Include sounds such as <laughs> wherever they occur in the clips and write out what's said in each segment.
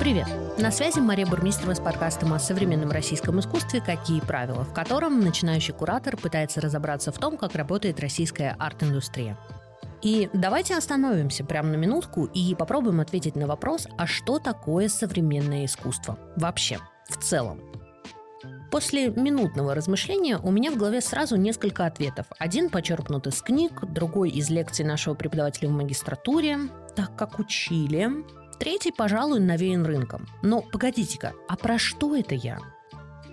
Привет! На связи Мария Бурмистрова с подкастом о современном российском искусстве «Какие правила», в котором начинающий куратор пытается разобраться в том, как работает российская арт-индустрия. И давайте остановимся прямо на минутку и попробуем ответить на вопрос, а что такое современное искусство вообще, в целом. После минутного размышления у меня в голове сразу несколько ответов. Один почерпнут из книг, другой из лекций нашего преподавателя в магистратуре, так как учили, Третий, пожалуй, навеян рынком. Но погодите-ка, а про что это я?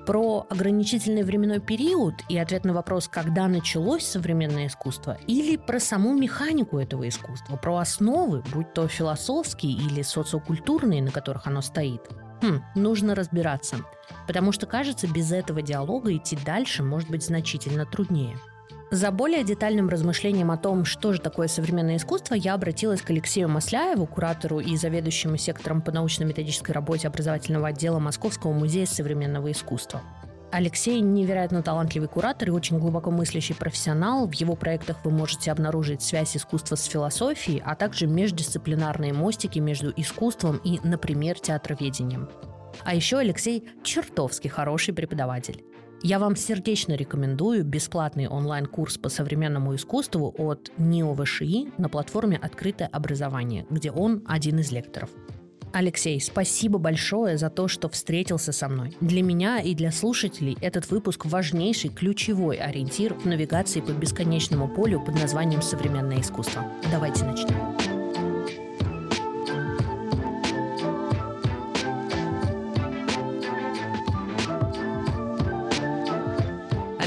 Про ограничительный временной период и ответ на вопрос, когда началось современное искусство, или про саму механику этого искусства, про основы, будь то философские или социокультурные, на которых оно стоит. Хм, нужно разбираться, потому что, кажется, без этого диалога идти дальше может быть значительно труднее. За более детальным размышлением о том, что же такое современное искусство, я обратилась к Алексею Масляеву, куратору и заведующему сектором по научно-методической работе образовательного отдела Московского музея современного искусства. Алексей невероятно талантливый куратор и очень глубоко мыслящий профессионал. В его проектах вы можете обнаружить связь искусства с философией, а также междисциплинарные мостики между искусством и, например, театроведением. А еще Алексей чертовски хороший преподаватель. Я вам сердечно рекомендую бесплатный онлайн-курс по современному искусству от НИО ВШИ на платформе «Открытое образование», где он один из лекторов. Алексей, спасибо большое за то, что встретился со мной. Для меня и для слушателей этот выпуск важнейший ключевой ориентир в навигации по бесконечному полю под названием «Современное искусство». Давайте начнем.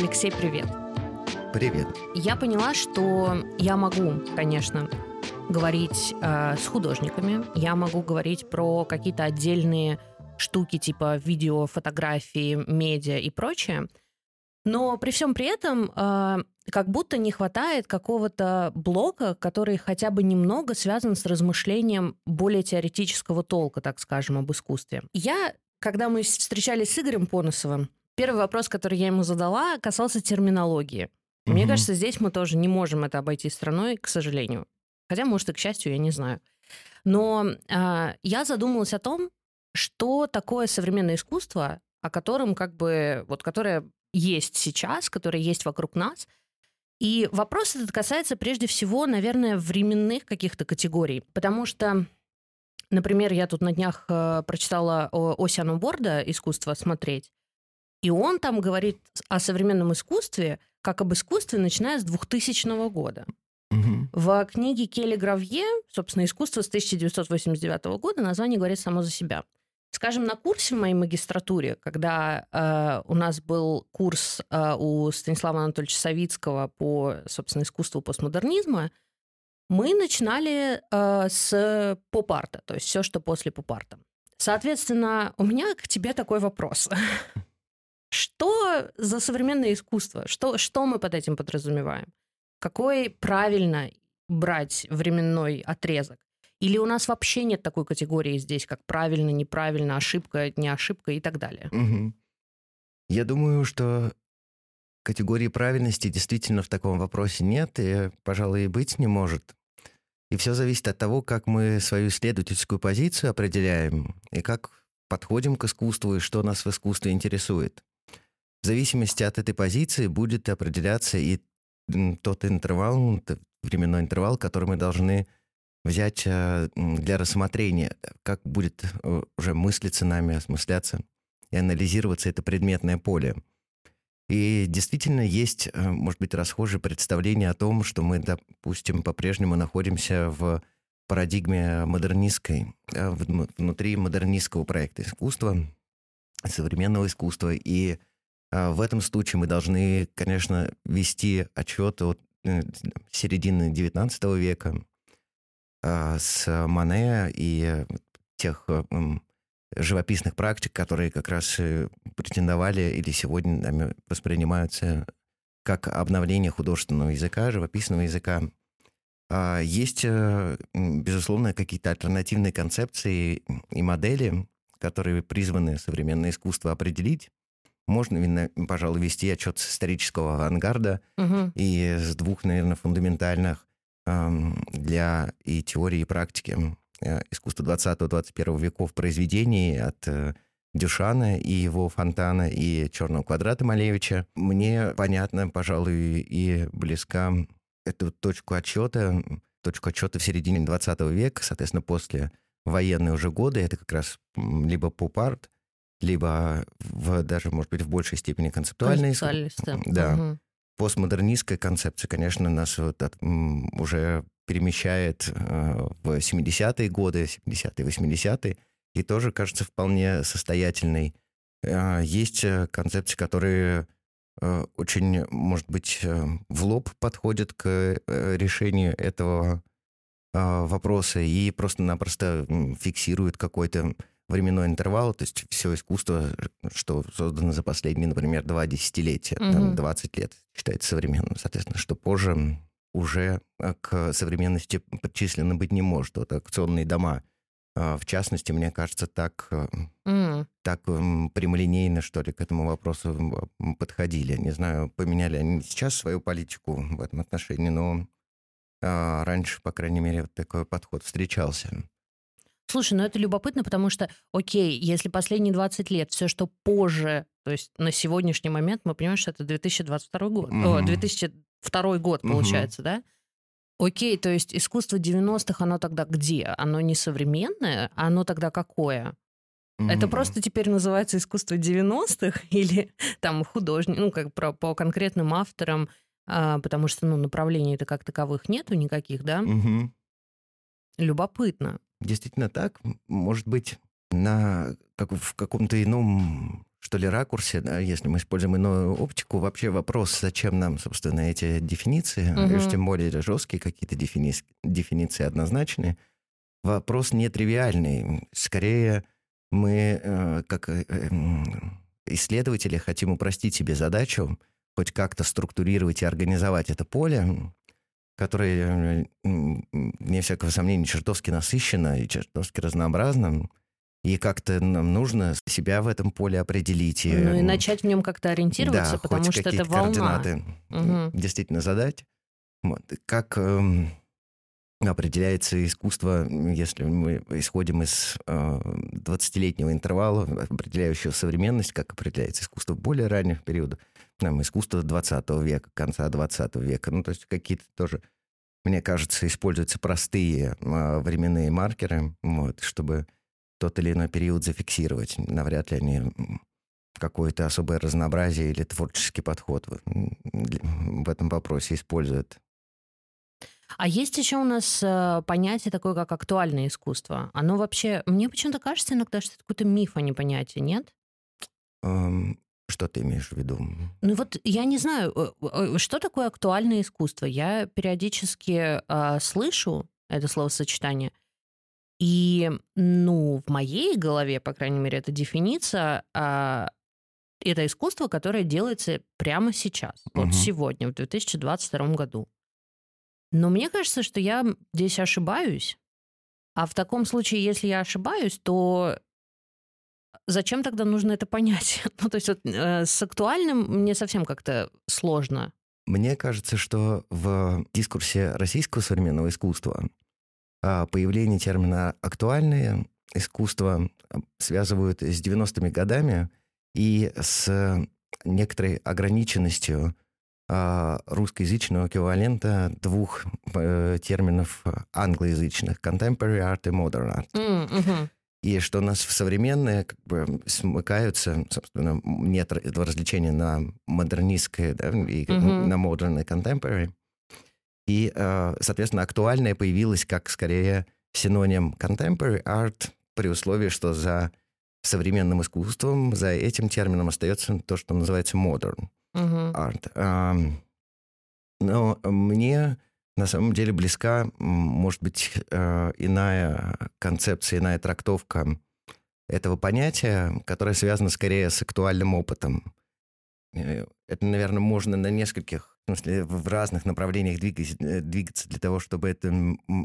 Алексей, привет. Привет. Я поняла, что я могу, конечно, говорить э, с художниками, я могу говорить про какие-то отдельные штуки типа видео, фотографии, медиа и прочее. Но при всем при этом э, как будто не хватает какого-то блока, который хотя бы немного связан с размышлением более теоретического толка, так скажем, об искусстве. Я, когда мы встречались с Игорем Поносовым, Первый вопрос, который я ему задала, касался терминологии. Угу. Мне кажется, здесь мы тоже не можем это обойти страной, к сожалению. Хотя, может, и к счастью, я не знаю. Но э, я задумалась о том, что такое современное искусство, о котором как бы вот которое есть сейчас, которое есть вокруг нас. И вопрос этот касается прежде всего, наверное, временных каких-то категорий, потому что Например, я тут на днях э, прочитала о Осиану Борда «Искусство смотреть», и он там говорит о современном искусстве как об искусстве, начиная с 2000 года. Угу. В книге Келли Гравье, собственно, «Искусство» с 1989 года название говорит само за себя. Скажем, на курсе в моей магистратуре, когда э, у нас был курс э, у Станислава Анатольевича Савицкого по, собственно, искусству постмодернизма, мы начинали э, с поп-арта, то есть все, что после поп-арта. Соответственно, у меня к тебе такой вопрос. <laughs> Что за современное искусство? Что, что мы под этим подразумеваем? Какой правильно брать временной отрезок? Или у нас вообще нет такой категории здесь, как правильно, неправильно, ошибка, не ошибка и так далее? Угу. Я думаю, что категории правильности действительно в таком вопросе нет, и, пожалуй, и быть не может. И все зависит от того, как мы свою исследовательскую позицию определяем, и как подходим к искусству, и что нас в искусстве интересует. В зависимости от этой позиции будет определяться и тот интервал, временной интервал, который мы должны взять э, для рассмотрения, как будет э, уже мыслиться нами, осмысляться и анализироваться это предметное поле. И действительно есть, э, может быть, расхожее представление о том, что мы, допустим, по-прежнему находимся в парадигме модернистской, внутри модернистского проекта искусства, современного искусства. И в этом случае мы должны, конечно, вести отчет от э, середины XIX века а, с Мане и тех э, живописных практик, которые как раз претендовали или сегодня нами воспринимаются как обновление художественного языка, живописного языка. А, есть, э, безусловно, какие-то альтернативные концепции и модели, которые призваны современное искусство определить, можно, пожалуй, вести отчет с исторического авангарда угу. и с двух, наверное, фундаментальных эм, для и теории, и практики искусства 20-21 веков произведений от Дюшана и его фонтана, и «Черного квадрата» Малевича. Мне понятно, пожалуй, и близка эту точку отчета, точку отчета в середине 20 века, соответственно, после военные уже годы, это как раз либо поп-арт, либо в, даже, может быть, в большей степени концептуальный. Да. Угу. Постмодернистская концепция, конечно, нас вот от, уже перемещает э, в 70-е годы, 70-е, 80-е, и тоже кажется вполне состоятельной. Э, есть концепции, которые э, очень, может быть, э, в лоб подходят к э, решению этого э, вопроса и просто-напросто фиксируют какой-то временной интервал, то есть все искусство, что создано за последние, например, два десятилетия, угу. там, 20 лет, считается современным. Соответственно, что позже уже э, к современности причислено быть не может. Вот акционные дома, э, в частности, мне кажется, так, mm. так прямолинейно, что ли, к этому вопросу подходили. Не знаю, поменяли они сейчас свою политику в этом отношении, но раньше, по крайней мере, вот такой подход встречался. Слушай, ну это любопытно, потому что, окей, если последние 20 лет все, что позже, то есть на сегодняшний момент, мы понимаем, что это 2022 год, mm-hmm. о, 2002 год получается, mm-hmm. да? Окей, то есть искусство 90-х, оно тогда где? Оно не современное, оно тогда какое? Mm-hmm. Это просто теперь называется искусство 90-х <laughs> или там художник, ну, как про, по конкретным авторам, а, потому что, ну, направлений-то как таковых нету никаких, да? Mm-hmm. Любопытно действительно так. Может быть, на, как, в каком-то ином, что ли, ракурсе, да, если мы используем иную оптику, вообще вопрос, зачем нам, собственно, эти дефиниции, угу. Тем более жесткие какие-то дефини... дефиниции однозначные, вопрос нетривиальный. Скорее, мы, э, как э, исследователи, хотим упростить себе задачу, хоть как-то структурировать и организовать это поле, которое, вне всякого сомнения, чертовски насыщенно и чертовски разнообразно. И как-то нам нужно себя в этом поле определить. И, ну и начать в нем как-то ориентироваться, да, потому что это волна. координаты угу. действительно задать. Вот. Как э, определяется искусство, если мы исходим из э, 20-летнего интервала, определяющего современность, как определяется искусство более ранних периодов там, искусство 20 века, конца 20 века. Ну, то есть какие-то тоже, мне кажется, используются простые э, временные маркеры, вот, чтобы тот или иной период зафиксировать. Навряд ли они какое-то особое разнообразие или творческий подход в, этом вопросе используют. А есть еще у нас э, понятие такое, как актуальное искусство. Оно вообще, мне почему-то кажется иногда, что это какой-то миф, а не понятие, нет? Um, что ты имеешь в виду? Ну вот я не знаю, э, э, что такое актуальное искусство. Я периодически э, слышу это словосочетание, и, ну, в моей голове, по крайней мере, эта дефиниция э, это искусство, которое делается прямо сейчас, угу. вот сегодня, в 2022 году. Но мне кажется, что я здесь ошибаюсь. А в таком случае, если я ошибаюсь, то Зачем тогда нужно это понять? <laughs> ну, то есть вот, э, с актуальным мне совсем как-то сложно. Мне кажется, что в дискурсе российского современного искусства а, появление термина «актуальное искусство» связывают с 90-ми годами и с некоторой ограниченностью а, русскоязычного эквивалента двух э, терминов англоязычных – contemporary art и modern art. Mm, uh-huh и что у нас в современные как бы смыкаются, собственно, нет этого развлечения на модернистское да, и mm-hmm. на modern и contemporary. И, э, соответственно, актуальное появилось как скорее синоним contemporary art при условии, что за современным искусством, за этим термином остается то, что называется modern mm-hmm. art. Но мне на самом деле близка, может быть, э, иная концепция, иная трактовка этого понятия, которая связана скорее с актуальным опытом. Э, это, наверное, можно на нескольких, в смысле, в разных направлениях э, двигаться для того, чтобы это,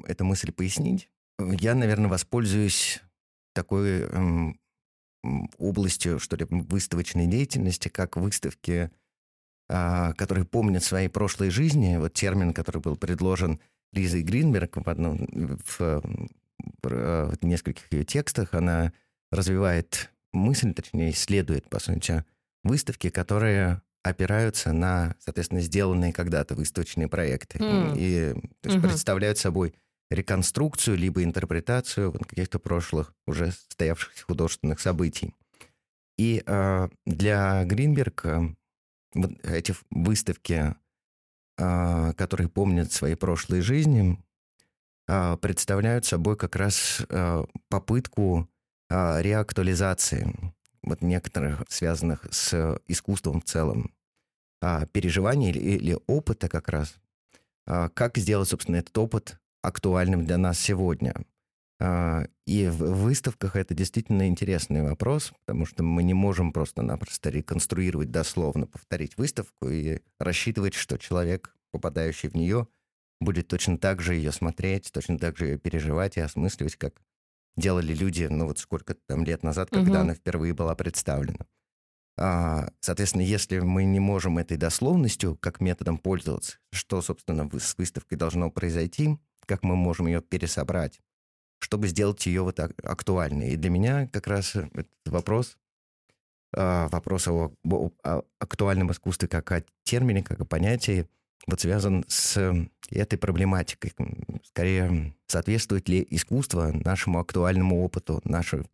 эту мысль пояснить. Я, наверное, воспользуюсь такой областью, что ли, выставочной деятельности, как выставки которые помнят свои прошлые жизни, вот термин, который был предложен Лизой Гринберг в, одном, в в нескольких ее текстах она развивает мысль, точнее, исследует, по сути, выставки, которые опираются на, соответственно, сделанные когда-то выставочные проекты. Mm. И то есть, mm-hmm. представляют собой реконструкцию либо интерпретацию вот каких-то прошлых уже состоявшихся художественных событий. И э, для Гринберга вот эти выставки, э, которые помнят свои прошлые жизни, э, представляют собой как раз э, попытку реактуализации вот некоторых связанных с искусством в целом переживаний или, или опыта как раз. Как сделать, собственно, этот опыт актуальным для нас сегодня? А, и в выставках это действительно интересный вопрос, потому что мы не можем просто-напросто реконструировать дословно, повторить выставку и рассчитывать, что человек, попадающий в нее, будет точно так же ее смотреть, точно так же ее переживать и осмысливать, как делали люди, ну вот сколько там лет назад, когда угу. она впервые была представлена. А, соответственно, если мы не можем этой дословностью как методом пользоваться, что, собственно, с выставкой должно произойти, как мы можем ее пересобрать, чтобы сделать ее вот актуальной. И для меня как раз этот вопрос, а, вопрос о, о актуальном искусстве как о термине, как о понятии, вот связан с этой проблематикой. Скорее, соответствует ли искусство нашему актуальному опыту, нашему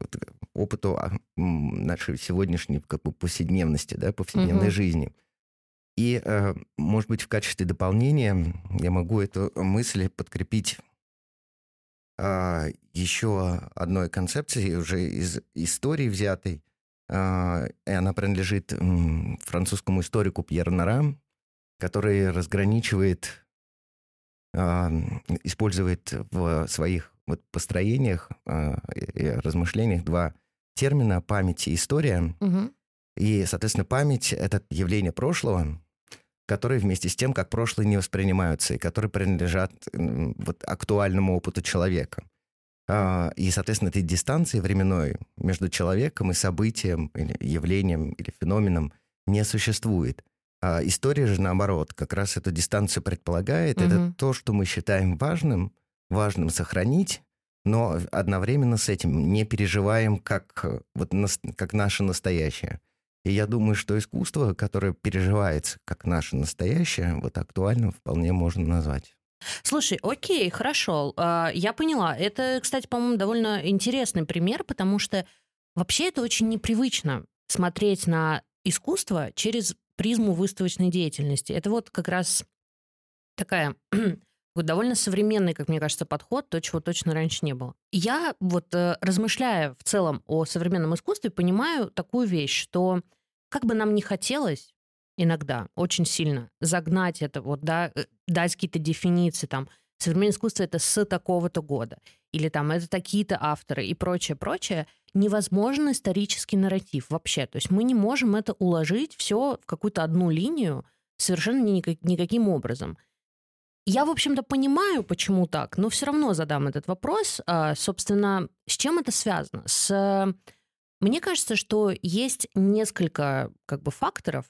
опыту а, нашей сегодняшней как бы, повседневности, да, повседневной угу. жизни. И, э, может быть, в качестве дополнения я могу эту мысль подкрепить еще одной концепции, уже из истории взятой. А, и она принадлежит французскому историку Пьеру Нара, который разграничивает, а, использует в своих вот построениях и размышлениях два термина «память» и «история». Угу. И, соответственно, память — это явление прошлого, которые вместе с тем, как прошлое не воспринимаются, и которые принадлежат вот, актуальному опыту человека. А, и, соответственно, этой дистанции временной между человеком и событием, или явлением, или феноменом не существует. А история же, наоборот, как раз эту дистанцию предполагает. Угу. Это то, что мы считаем важным, важным сохранить, но одновременно с этим не переживаем как, вот, как наше настоящее. И я думаю, что искусство, которое переживается как наше настоящее, вот актуальным вполне можно назвать. Слушай, окей, хорошо, а, я поняла. Это, кстати, по-моему, довольно интересный пример, потому что вообще это очень непривычно смотреть на искусство через призму выставочной деятельности. Это вот как раз такая <clears throat> довольно современный, как мне кажется, подход, то, чего точно раньше не было. Я вот э, размышляя в целом о современном искусстве, понимаю такую вещь, что как бы нам ни хотелось иногда, очень сильно загнать это, вот, да, э, дать какие-то дефиниции, там, современное искусство это с такого-то года, или там это такие-то авторы и прочее, прочее, невозможен исторический нарратив вообще. То есть мы не можем это уложить все в какую-то одну линию совершенно никак, никаким образом. Я, в общем-то, понимаю, почему так, но все равно задам этот вопрос. А, собственно, с чем это связано? С... Мне кажется, что есть несколько как бы, факторов.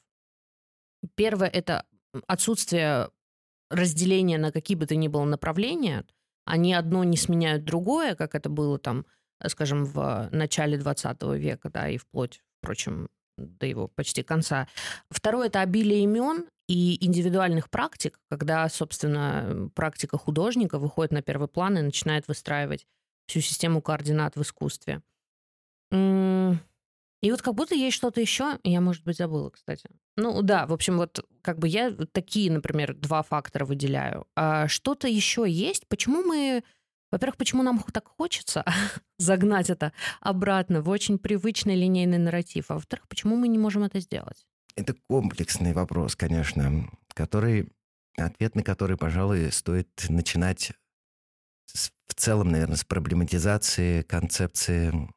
Первое — это отсутствие разделения на какие бы то ни было направления. Они одно не сменяют другое, как это было там, скажем, в начале 20 века, да, и вплоть, впрочем, до его почти конца. Второе — это обилие имен и индивидуальных практик, когда, собственно, практика художника выходит на первый план и начинает выстраивать всю систему координат в искусстве. И вот как будто есть что-то еще, я, может быть, забыла, кстати. Ну да, в общем, вот как бы я такие, например, два фактора выделяю. А что-то еще есть? Почему мы... Во-первых, почему нам так хочется <laughs> загнать это обратно в очень привычный линейный нарратив? А во-вторых, почему мы не можем это сделать? Это комплексный вопрос, конечно, который, ответ на который, пожалуй, стоит начинать с, в целом, наверное, с проблематизации концепции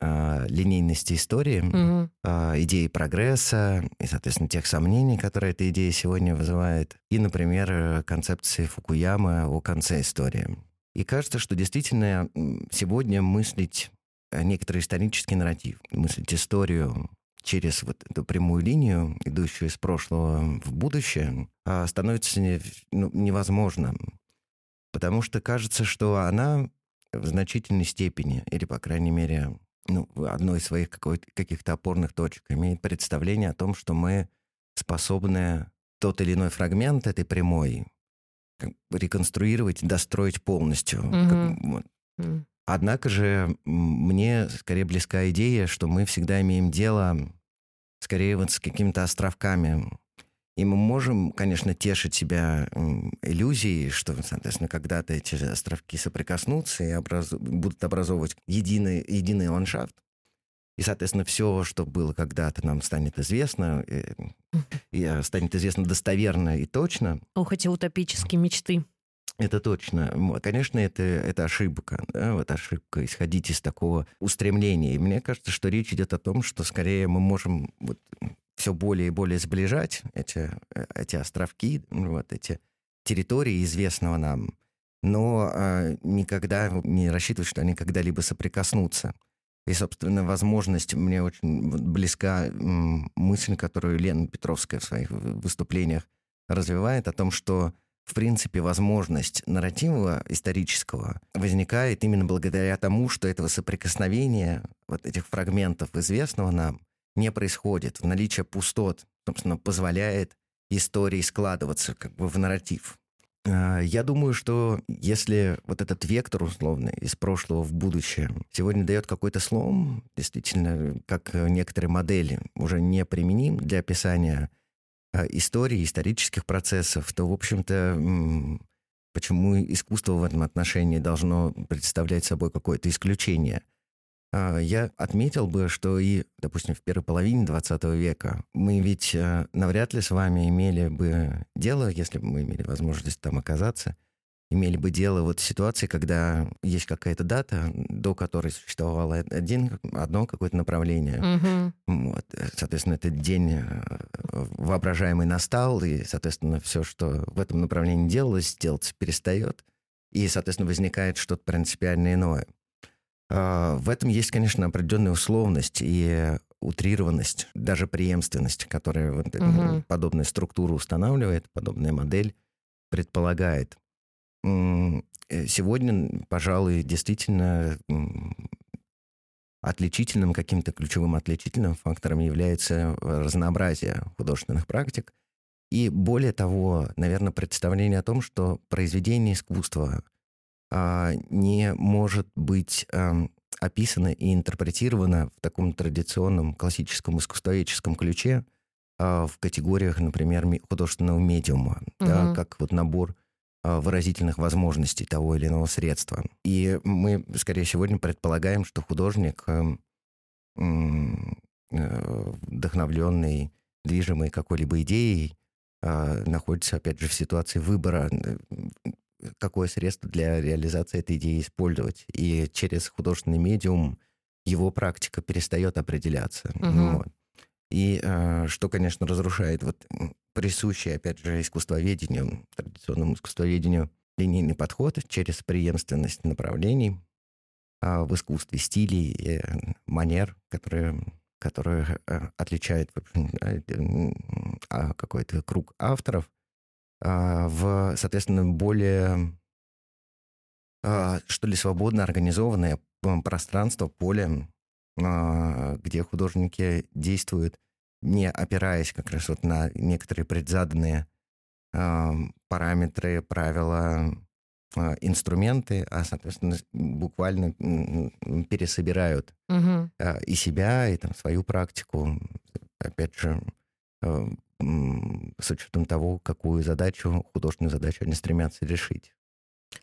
э, линейности истории, угу. э, идеи прогресса и, соответственно, тех сомнений, которые эта идея сегодня вызывает, и, например, концепции Фукуямы о конце истории. И кажется, что действительно сегодня мыслить некоторый исторический нарратив, мыслить историю через вот эту прямую линию, идущую из прошлого в будущее, а, становится ну, невозможным. Потому что кажется, что она в значительной степени, или, по крайней мере, ну, одной из своих каких-то опорных точек, имеет представление о том, что мы способны тот или иной фрагмент этой прямой реконструировать, достроить полностью. Угу. Как, вот. Однако же мне скорее близка идея, что мы всегда имеем дело скорее вот с какими-то островками. И мы можем, конечно, тешить себя иллюзией, что, соответственно, когда-то эти островки соприкоснутся и образ... будут образовывать единый, единый ландшафт. И, соответственно, все, что было когда-то, нам станет известно, и, и э, станет известно достоверно и точно. Ох, эти утопические мечты. Это точно. Конечно, это, это ошибка. Да? Вот ошибка исходить из такого устремления. И мне кажется, что речь идет о том, что скорее мы можем вот все более и более сближать эти, э, эти островки, вот эти территории известного нам, но э, никогда не рассчитывать, что они когда-либо соприкоснутся. И, собственно, возможность, мне очень близка мысль, которую Лена Петровская в своих выступлениях развивает, о том, что в принципе, возможность нарратива исторического возникает именно благодаря тому, что этого соприкосновения, вот этих фрагментов известного нам, не происходит. Наличие пустот, собственно, позволяет истории складываться как бы в нарратив. А, я думаю, что если вот этот вектор условный из прошлого в будущее сегодня дает какой-то слом, действительно, как некоторые модели уже не применим для описания истории, исторических процессов, то, в общем-то, почему искусство в этом отношении должно представлять собой какое-то исключение? А, я отметил бы, что и, допустим, в первой половине 20 века мы ведь а, навряд ли с вами имели бы дело, если бы мы имели возможность там оказаться, имели бы дело вот в ситуации, когда есть какая-то дата, до которой существовало один, одно какое-то направление. Угу. Вот. Соответственно, этот день э, воображаемый настал, и, соответственно, все, что в этом направлении делалось, делаться перестает, и, соответственно, возникает что-то принципиально иное. А, в этом есть, конечно, определенная условность и утрированность, даже преемственность, которая вот угу. подобную структуру устанавливает, подобная модель предполагает. Э, сегодня, пожалуй, действительно отличительным, каким-то ключевым отличительным фактором является разнообразие художественных практик. И более того, наверное, представление о том, что произведение искусства а, не может быть а, описано и интерпретировано в таком традиционном классическом искусствоведческом ключе а, в категориях, например, художественного медиума, угу. да, как вот набор выразительных возможностей того или иного средства. И мы, скорее, сегодня предполагаем, что художник, эм, э, вдохновленный, движимый какой-либо идеей, а, находится, опять же, в ситуации выбора, э, какое средство для реализации этой идеи использовать. И через художественный медиум его практика перестает определяться. Угу. Вот. И э, что, конечно, разрушает вот присущий, опять же, искусствоведению, традиционному искусствоведению, линейный подход через преемственность направлений а в искусстве, стилей, и манер, которые, которые э, отличают а, какой-то круг авторов, а, в, соответственно, более, что ли, свободно организованное пространство, поле, где художники действуют не опираясь как раз вот на некоторые предзаданные э, параметры, правила, э, инструменты, а, соответственно, буквально пересобирают угу. и себя, и там свою практику. Опять же, с учетом того, какую задачу, художественную задачу они стремятся решить.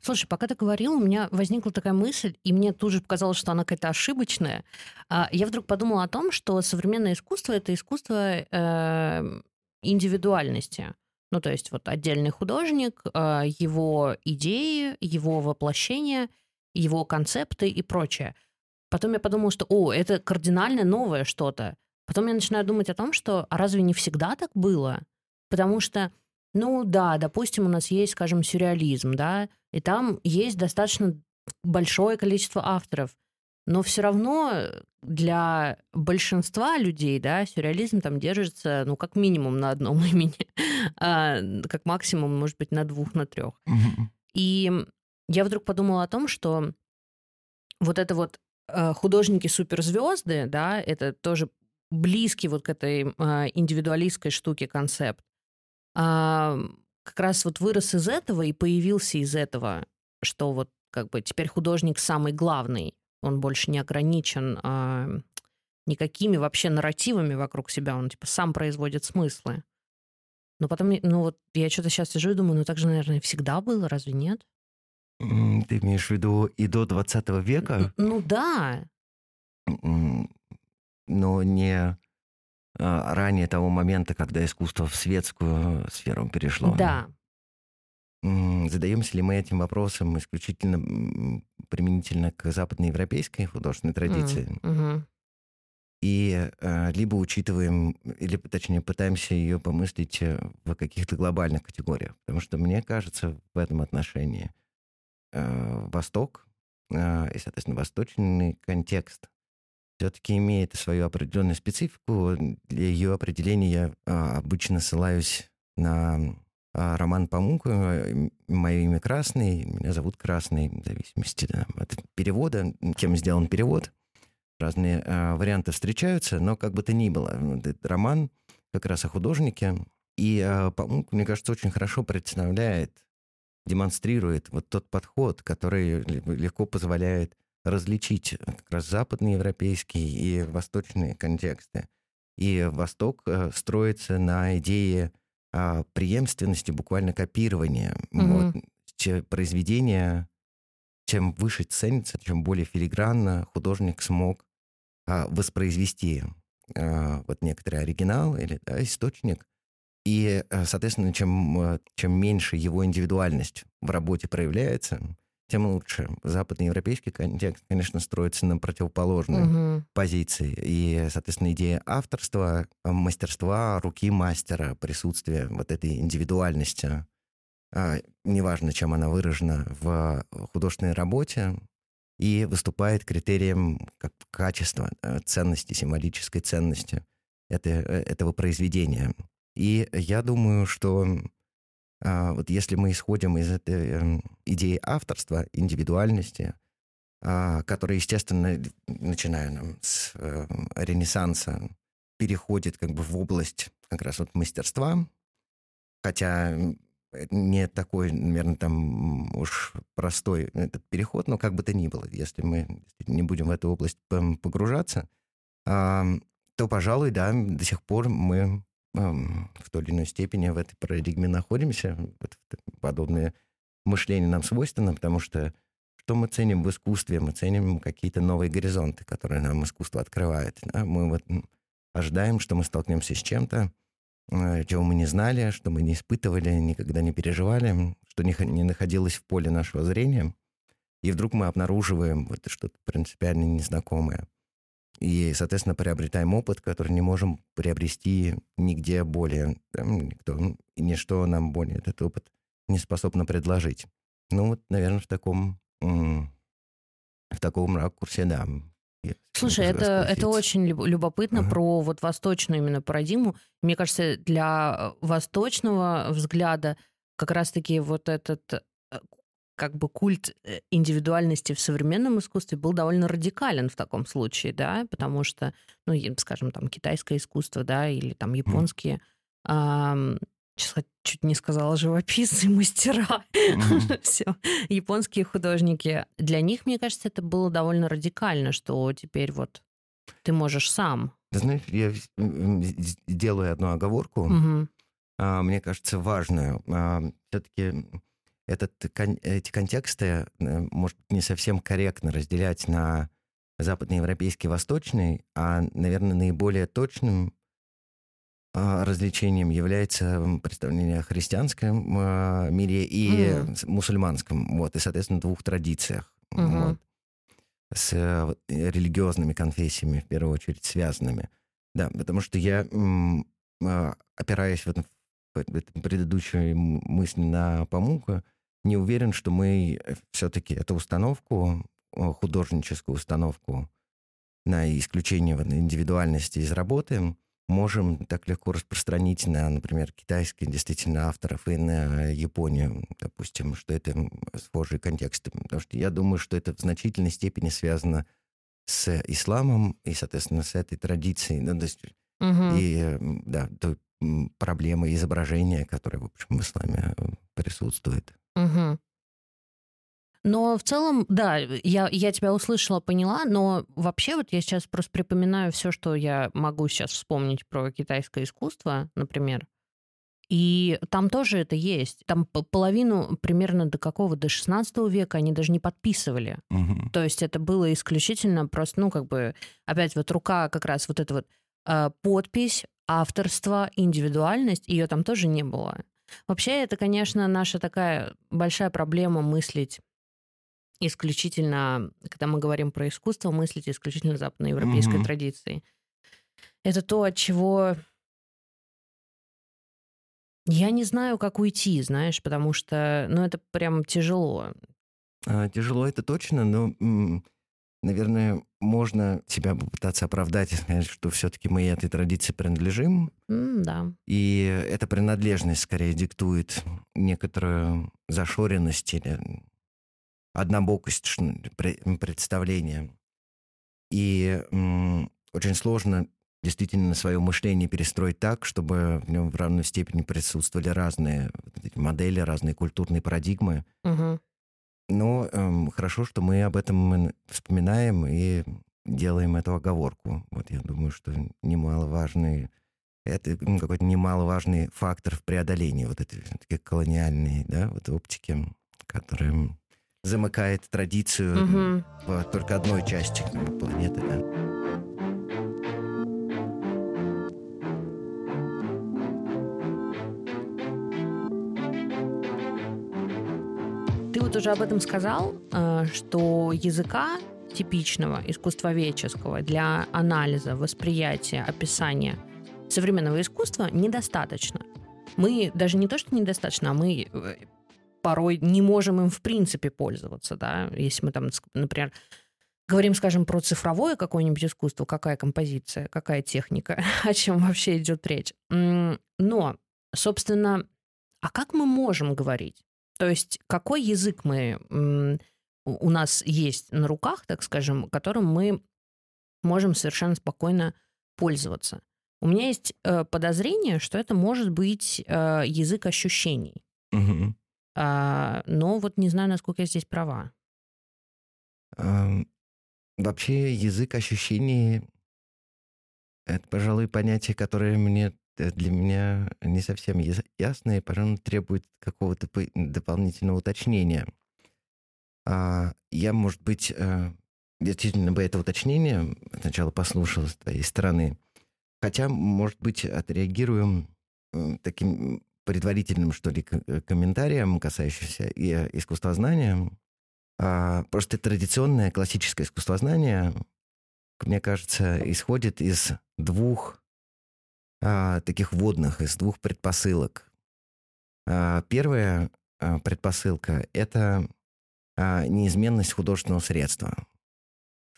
Слушай, пока ты говорил, у меня возникла такая мысль, и мне тут же показалось, что она какая-то ошибочная. А, я вдруг подумала о том, что современное искусство это искусство э, индивидуальности. Ну, то есть вот отдельный художник, э, его идеи, его воплощение, его концепты и прочее. Потом я подумала, что, о, это кардинально новое что-то. Потом я начинаю думать о том, что, а разве не всегда так было? Потому что ну да, допустим, у нас есть, скажем, сюрреализм, да, и там есть достаточно большое количество авторов. Но все равно для большинства людей, да, сюрреализм там держится, ну, как минимум на одном <laughs> имени, а, как максимум, может быть, на двух, на трех. И я вдруг подумала о том, что вот это вот э, художники-суперзвезды, да, это тоже близкий вот к этой э, индивидуалистской штуке концепт. А, как раз вот вырос из этого и появился из этого, что вот как бы теперь художник самый главный, он больше не ограничен а, никакими вообще нарративами вокруг себя, он типа сам производит смыслы. Но потом, ну вот я что-то сейчас сижу и думаю, ну так же, наверное, всегда было, разве нет? Ты имеешь в виду и до 20 века? Ну да. Но не ранее того момента, когда искусство в светскую сферу перешло. Да. Задаемся ли мы этим вопросом исключительно применительно к западноевропейской художественной традиции? Mm-hmm. И э, либо учитываем, или точнее пытаемся ее помыслить э, в каких-то глобальных категориях. Потому что мне кажется в этом отношении э, Восток э, и, соответственно, восточный контекст все-таки имеет свою определенную специфику. Для ее определения я э, обычно ссылаюсь на э, роман Памука «Мое имя Красный», «Меня зовут Красный», в зависимости да, от перевода, кем сделан перевод – разные э, варианты встречаются, но как бы то ни было, этот роман как раз о художнике, и, э, мне кажется, очень хорошо представляет, демонстрирует вот тот подход, который легко позволяет различить как раз западноевропейские и восточные контексты. И Восток э, строится на идее э, преемственности, буквально копирования. Mm-hmm. Вот, произведения чем выше ценится, чем более филигранно художник смог а, воспроизвести а, вот некоторый оригинал или да, источник. И, а, соответственно, чем, чем меньше его индивидуальность в работе проявляется, тем лучше. Западноевропейский контекст, конечно, строится на противоположной угу. позиции. И, соответственно, идея авторства, мастерства, руки мастера, присутствие вот этой индивидуальности, неважно, чем она выражена в художественной работе, и выступает критерием как качества, э, ценности, символической ценности это, э, этого произведения. И я думаю, что а, вот если мы исходим из этой эм, идеи авторства, индивидуальности, а, которая, естественно, начиная с э, Ренессанса, переходит как бы в область как раз вот мастерства, хотя не такой, наверное, там уж простой этот переход, но как бы то ни было, если мы не будем в эту область погружаться, то, пожалуй, да, до сих пор мы в той или иной степени в этой парадигме находимся. Подобное мышление нам свойственно, потому что что мы ценим в искусстве? Мы ценим какие-то новые горизонты, которые нам искусство открывает. Да? Мы вот ожидаем, что мы столкнемся с чем-то, Э, чего мы не знали, что мы не испытывали, никогда не переживали, что не, не находилось в поле нашего зрения. И вдруг мы обнаруживаем вот что-то принципиально незнакомое. И, соответственно, приобретаем опыт, который не можем приобрести нигде более. Там, никто, и ничто нам более этот опыт не способно предложить. Ну вот, наверное, в таком, в таком ракурсе, да, Слушай, это, это очень любопытно ага. про вот восточную именно парадигму. Мне кажется, для э, восточного взгляда как раз-таки вот этот как бы культ э, индивидуальности в современном искусстве был довольно радикален в таком случае, да, потому что, ну, скажем, там китайское искусство, да, или там японские, mm сейчас чуть не сказала живописцы, <laughs> мастера, mm-hmm. <laughs> все, японские художники. Для них, мне кажется, это было довольно радикально, что теперь вот ты можешь сам. Ты знаешь, я делаю одну оговорку, mm-hmm. мне кажется, важную. А, Все-таки этот, эти контексты, э, может, не совсем корректно разделять на западноевропейский, восточный, а, наверное, наиболее точным а, развлечением является представление о христианском а, мире и mm. мусульманском, вот, и, соответственно, двух традициях. Mm-hmm. Вот, с э, религиозными конфессиями, в первую очередь, связанными. Да, потому что я, а, опираясь в, этом, в предыдущей мысли на Памука, не уверен, что мы все-таки эту установку, художническую установку на исключение индивидуальности из работы, можем так легко распространить на, например, китайских действительно авторов и на Японию, допустим, что это схожие контексты. Потому что я думаю, что это в значительной степени связано с исламом и, соответственно, с этой традицией. Ну, то есть, угу. И, да, той проблемы изображения, которая, в общем, в исламе э, присутствует. Угу. Но в целом, да, я, я тебя услышала, поняла, но вообще вот я сейчас просто припоминаю все, что я могу сейчас вспомнить про китайское искусство, например. И там тоже это есть. Там половину примерно до какого? До 16 века они даже не подписывали. Угу. То есть это было исключительно просто, ну, как бы, опять вот рука как раз вот эта вот э, подпись, авторство, индивидуальность, ее там тоже не было. Вообще это, конечно, наша такая большая проблема мыслить исключительно, когда мы говорим про искусство, мыслить исключительно западноевропейской mm-hmm. традиции. Это то, от чего я не знаю, как уйти, знаешь, потому что, ну, это прям тяжело. А, тяжело это точно, но, наверное, можно себя попытаться оправдать и сказать, что все-таки мы этой традиции принадлежим. Mm, да. И эта принадлежность скорее диктует некоторую зашоренность или однобокость представления. И очень сложно действительно свое мышление перестроить так, чтобы в нем в равной степени присутствовали разные модели, разные культурные парадигмы. Угу. Но эм, хорошо, что мы об этом вспоминаем и делаем эту оговорку. Вот я думаю, что немаловажный это какой-то немаловажный фактор в преодолении вот этой колониальной да, вот оптики, которая замыкает традицию угу. в только одной части планеты. Да. Уже об этом сказал, э, что языка типичного искусствоведческого для анализа, восприятия, описания современного искусства недостаточно. Мы даже не то, что недостаточно, а мы э, порой не можем им в принципе пользоваться, да, если мы там, например, говорим, скажем, про цифровое какое-нибудь искусство, какая композиция, какая техника, <laughs> о чем вообще идет речь. Но, собственно, а как мы можем говорить? То есть какой язык мы у нас есть на руках, так скажем, которым мы можем совершенно спокойно пользоваться? У меня есть э, подозрение, что это может быть э, язык ощущений. Угу. А, но вот не знаю, насколько я здесь права. Вообще язык ощущений — это, пожалуй, понятие, которое мне для меня не совсем ясно и, пожалуй, требует какого-то дополнительного уточнения. А, я, может быть, э, действительно бы это уточнение сначала послушал с твоей стороны, хотя, может быть, отреагируем таким предварительным, что ли, э, комментариям, касающимся и искусствознания. А, просто традиционное классическое искусствознание, мне кажется, исходит из двух а, таких вводных, из двух предпосылок. А, первая а, предпосылка — это а, неизменность художественного средства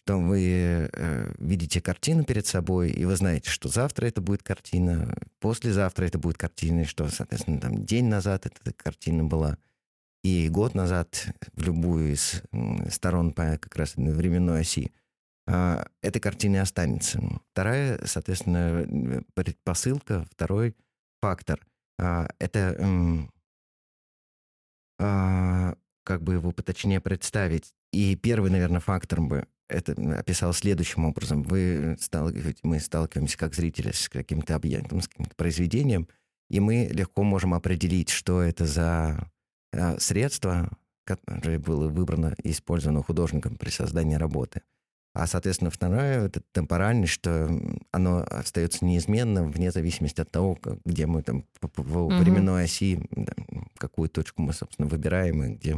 что вы э, видите картину перед собой, и вы знаете, что завтра это будет картина, послезавтра это будет картина, и что, соответственно, там день назад эта картина была, и год назад в любую из сторон по как раз временной оси этой картины останется. Вторая, соответственно, предпосылка, второй фактор э, — это э, как бы его поточнее представить. И первый, наверное, фактор бы это описал следующим образом. Вы мы сталкиваемся как зрители с каким-то объектом, с каким-то произведением, и мы легко можем определить, что это за средство, которое было выбрано и использовано художником при создании работы. А, соответственно, второе — это темпоральность, что оно остается неизменным вне зависимости от того, где мы там по, по временной оси, да, какую точку мы, собственно, выбираем и где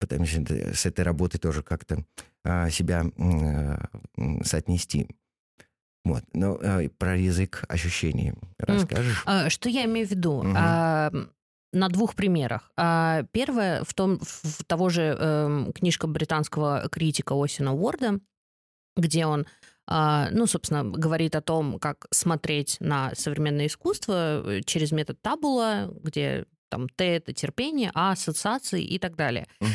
пытаемся с этой работой тоже как-то а, себя а, соотнести. Вот. Но а, про язык ощущений расскажешь? А, что я имею в виду? Угу. А, на двух примерах. А, первое в том, в того же э, книжка британского критика Осина Уорда, где он а, ну, собственно, говорит о том, как смотреть на современное искусство э, через метод табула, где там Т — это терпение, А — ассоциации и так далее. Угу.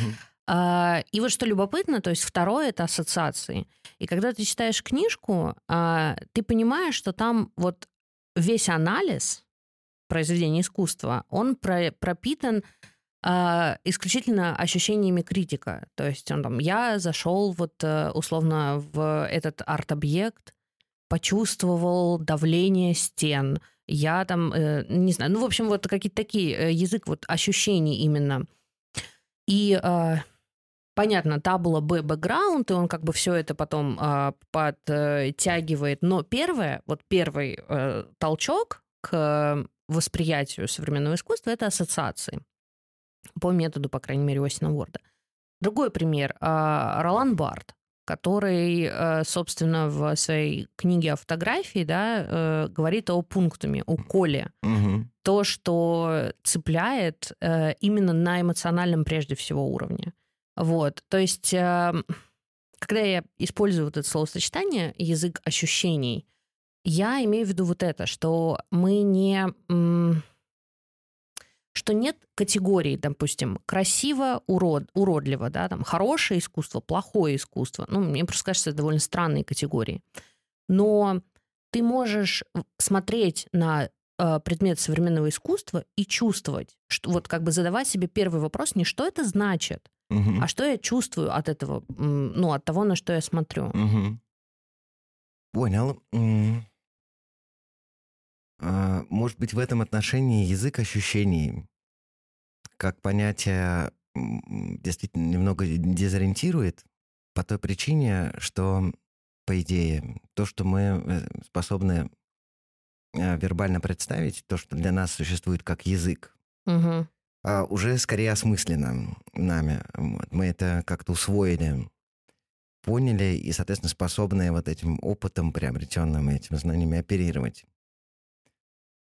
И вот что любопытно, то есть второе — это ассоциации. И когда ты читаешь книжку, а, ты понимаешь, что там вот весь анализ произведения искусства, он пропитан а, исключительно ощущениями критика. То есть он там, я зашел вот э, условно в этот арт-объект, почувствовал давление стен, я там, э, не знаю, ну, в общем, вот какие-то такие, э, язык вот ощущений именно. И э, понятно, табула Б бэкграунд, и он как бы все это потом э, подтягивает. Но первое, вот первый толчок к восприятию современного искусства — это ассоциации по методу, по крайней мере, Осина Уорда. Другой пример. А, Ролан Барт, который, э, собственно, в своей книге о фотографии да, э, говорит о пунктами, о коле. Угу. То, что цепляет э, именно на эмоциональном прежде всего уровне. Вот. То есть, когда я использую вот это словосочетание «язык ощущений», я имею в виду вот это, что мы не что нет категории, допустим, красиво, урод, уродливо, да, там, хорошее искусство, плохое искусство. Ну, мне просто кажется, это довольно странные категории. Но ты можешь смотреть на э, предмет современного искусства и чувствовать, что вот как бы задавать себе первый вопрос не что это значит, угу. а что я чувствую от этого, ну, от того, на что я смотрю. Угу. Понял. А, может быть, в этом отношении язык ощущений как понятие действительно немного дезориентирует по той причине, что, по идее, то, что мы э, способны а, вербально представить, то, что для нас существует как язык, угу. уже скорее осмысленно нами. Вот. Мы это как-то усвоили, поняли и, соответственно, способны вот этим опытом, приобретенным этими знаниями оперировать.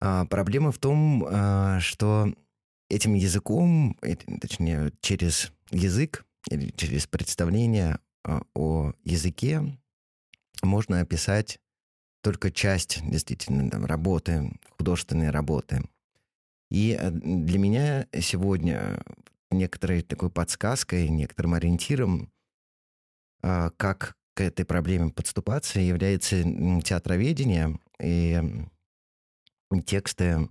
А проблема в том, а, что этим языком, точнее, через язык или через представление а, о языке можно описать только часть действительно там, работы, художественной работы. И э, для меня сегодня некоторой такой подсказкой, некоторым ориентиром, как к этой проблеме подступаться, является театроведение и тексты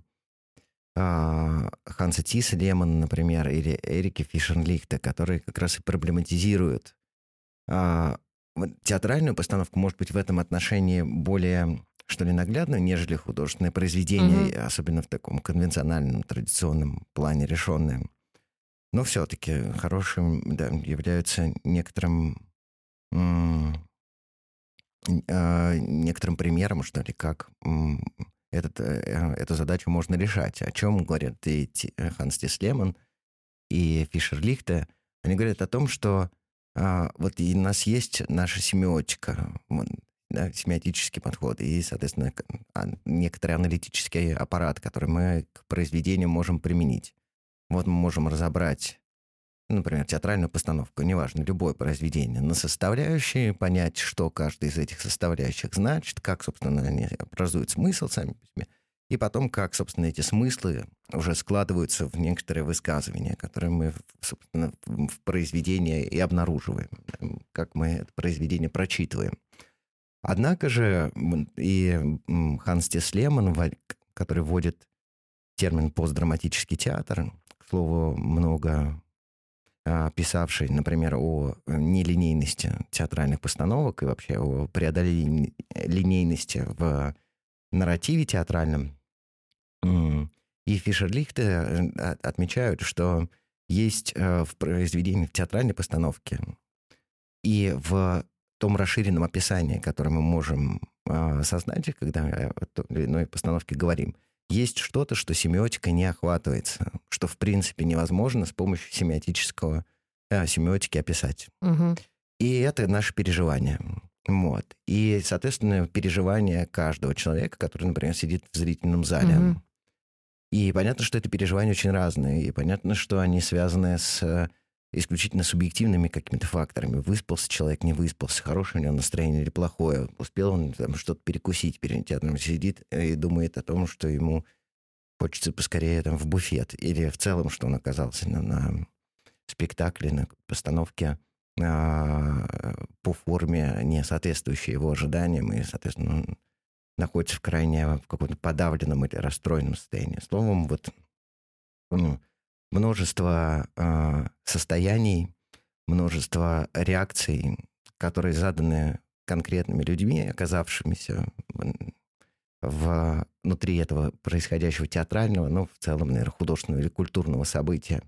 а, Ханса Тиса Лемона, например, или Эрики Фишенлихта, которые как раз и проблематизируют а, театральную постановку, может быть, в этом отношении более, что ли, наглядную, нежели художественное произведение, mm-hmm. особенно в таком конвенциональном, традиционном плане решенное. Но все-таки хорошим да, являются некоторым м- некоторым примером, что ли, как м- этот, э, эту задачу можно решать. О чем говорят и э, Ханс Тислеман, и Фишер Лихте? Они говорят о том, что а, вот и у нас есть наша семиотика, да, семиотический подход, и, соответственно, а, некоторый аналитический аппарат, который мы к произведению можем применить. Вот мы можем разобрать например, театральную постановку, неважно, любое произведение, на составляющие, понять, что каждый из этих составляющих значит, как, собственно, они образуют смысл сами по себе, и потом, как, собственно, эти смыслы уже складываются в некоторые высказывания, которые мы, собственно, в произведении и обнаруживаем, как мы это произведение прочитываем. Однако же и Ханс Теслеман, который вводит термин постдраматический театр, к слову, много писавший, например, о э, нелинейности театральных постановок и вообще о преодолении линейности в нарративе театральном. И Фишер-Лихте э, отмечают, что есть э, в произведении в театральной постановке и в том расширенном описании, которое мы можем а, сознать, когда о той или иной постановке говорим, есть что-то, что семиотика не охватывается, что в принципе невозможно с помощью семиотического э, семиотики описать. Угу. И это наше переживание. Вот. И, соответственно, переживание каждого человека, который, например, сидит в зрительном зале. Угу. И понятно, что это переживания очень разные. И понятно, что они связаны с исключительно субъективными какими-то факторами. Выспался человек, не выспался, хорошее у него настроение или плохое. Успел он там что-то перекусить перед театром, сидит и думает о том, что ему хочется поскорее там в буфет. Или в целом, что он оказался на, на спектакле, на постановке а, по форме, не соответствующей его ожиданиям, и, соответственно, он находится в крайне в каком-то подавленном или расстроенном состоянии. Словом, вот ну, множество э, состояний, множество реакций, которые заданы конкретными людьми, оказавшимися в, внутри этого происходящего театрального, ну, в целом, наверное, художественного или культурного события,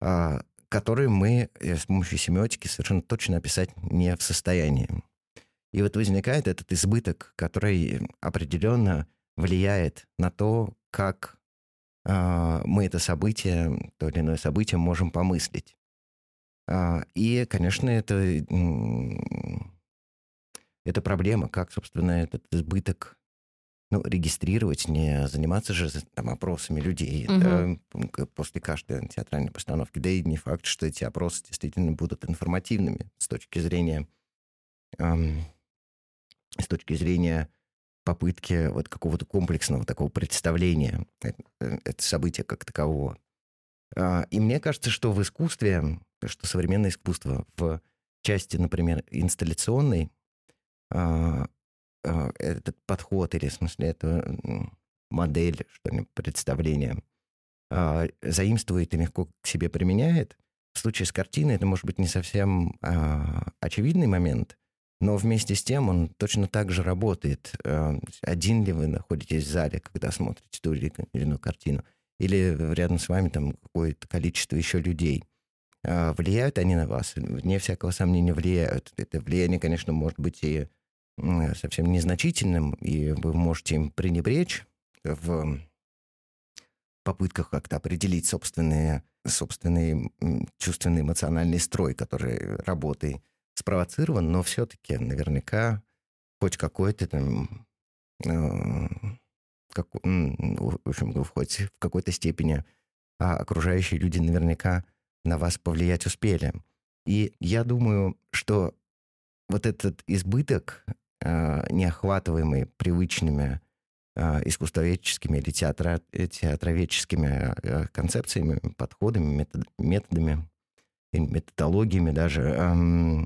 э, которые мы э, с помощью семиотики совершенно точно описать не в состоянии. И вот возникает этот избыток, который определенно влияет на то, как мы это событие, то или иное событие можем помыслить. А, и, конечно, это, это проблема, как, собственно, этот избыток ну, регистрировать, не заниматься же там, опросами людей угу. да, после каждой театральной постановки. Да и не факт, что эти опросы действительно будут информативными с точки зрения, эм, с точки зрения попытки вот какого-то комплексного такого представления э, э, это события как такового. А, и мне кажется, что в искусстве, что современное искусство в части, например, инсталляционной, а, а, этот подход или, в смысле, это модель, что ли, представление, заимствует и легко к себе применяет. В случае с картиной это может быть не совсем очевидный момент, но вместе с тем он точно так же работает. Э, один ли вы находитесь в зале, когда смотрите ту или иную картину, или рядом с вами там какое-то количество еще людей. А влияют они на вас? Вне всякого сомнения влияют. Это влияние, конечно, может быть и совсем незначительным, и вы можете им пренебречь в попытках как-то определить собственные, собственный чувственный эмоциональный строй, который работает спровоцирован, но все-таки наверняка хоть какой-то там, э, как, в общем, хоть в какой-то степени а окружающие люди наверняка на вас повлиять успели. И я думаю, что вот этот избыток, э, неохватываемый привычными э, искусствоведческими или театра, театроведческими концепциями, подходами, метод, методами, методологиями даже, э,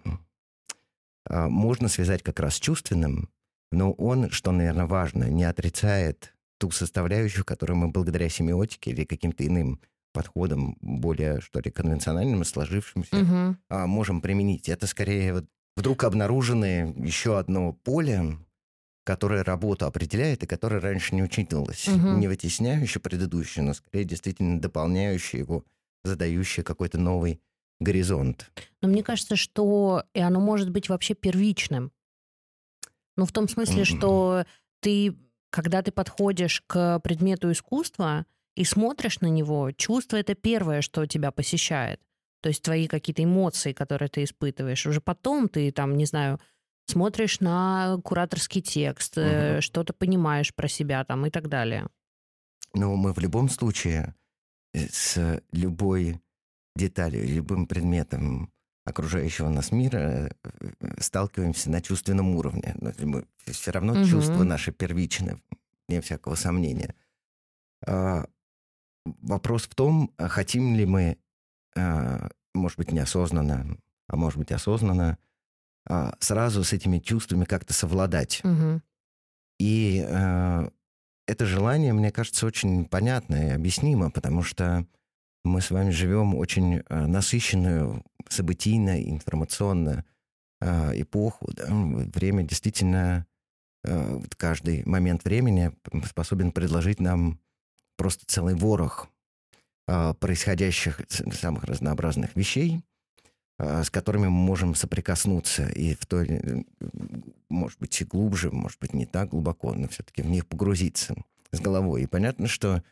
можно связать как раз с чувственным, но он, что, наверное, важно, не отрицает ту составляющую, которую мы благодаря семиотике или каким-то иным подходам, более, что ли, конвенциональным и сложившимся, угу. можем применить. Это скорее вот вдруг обнаруженное еще одно поле, которое работу определяет и которое раньше не учитывалось. Угу. Не вытесняющее предыдущее, но скорее действительно дополняющее его, задающее какой-то новый горизонт. Но мне кажется, что и оно может быть вообще первичным. Ну, в том смысле, что ты, когда ты подходишь к предмету искусства и смотришь на него, чувство это первое, что тебя посещает. То есть твои какие-то эмоции, которые ты испытываешь. Уже потом ты там, не знаю, смотришь на кураторский текст, угу. что-то понимаешь про себя там и так далее. Ну, мы в любом случае э, с любой деталью, любым предметом окружающего нас мира э, сталкиваемся на чувственном уровне. Мы, все равно угу. чувства наши первичны, не всякого сомнения. А, вопрос в том, а хотим ли мы, а, может быть, неосознанно, а может быть, осознанно, а, сразу с этими чувствами как-то совладать. Угу. И а, это желание, мне кажется, очень понятно и объяснимо, потому что мы с вами живем очень э, насыщенную событийно, информационно э, эпоху. Да? Время действительно, э, каждый момент времени способен предложить нам просто целый ворох происходящих самых разнообразных вещей, с которыми мы можем соприкоснуться и в той, может быть, и глубже, может быть, не так глубоко, но все-таки в них погрузиться с головой. И понятно, что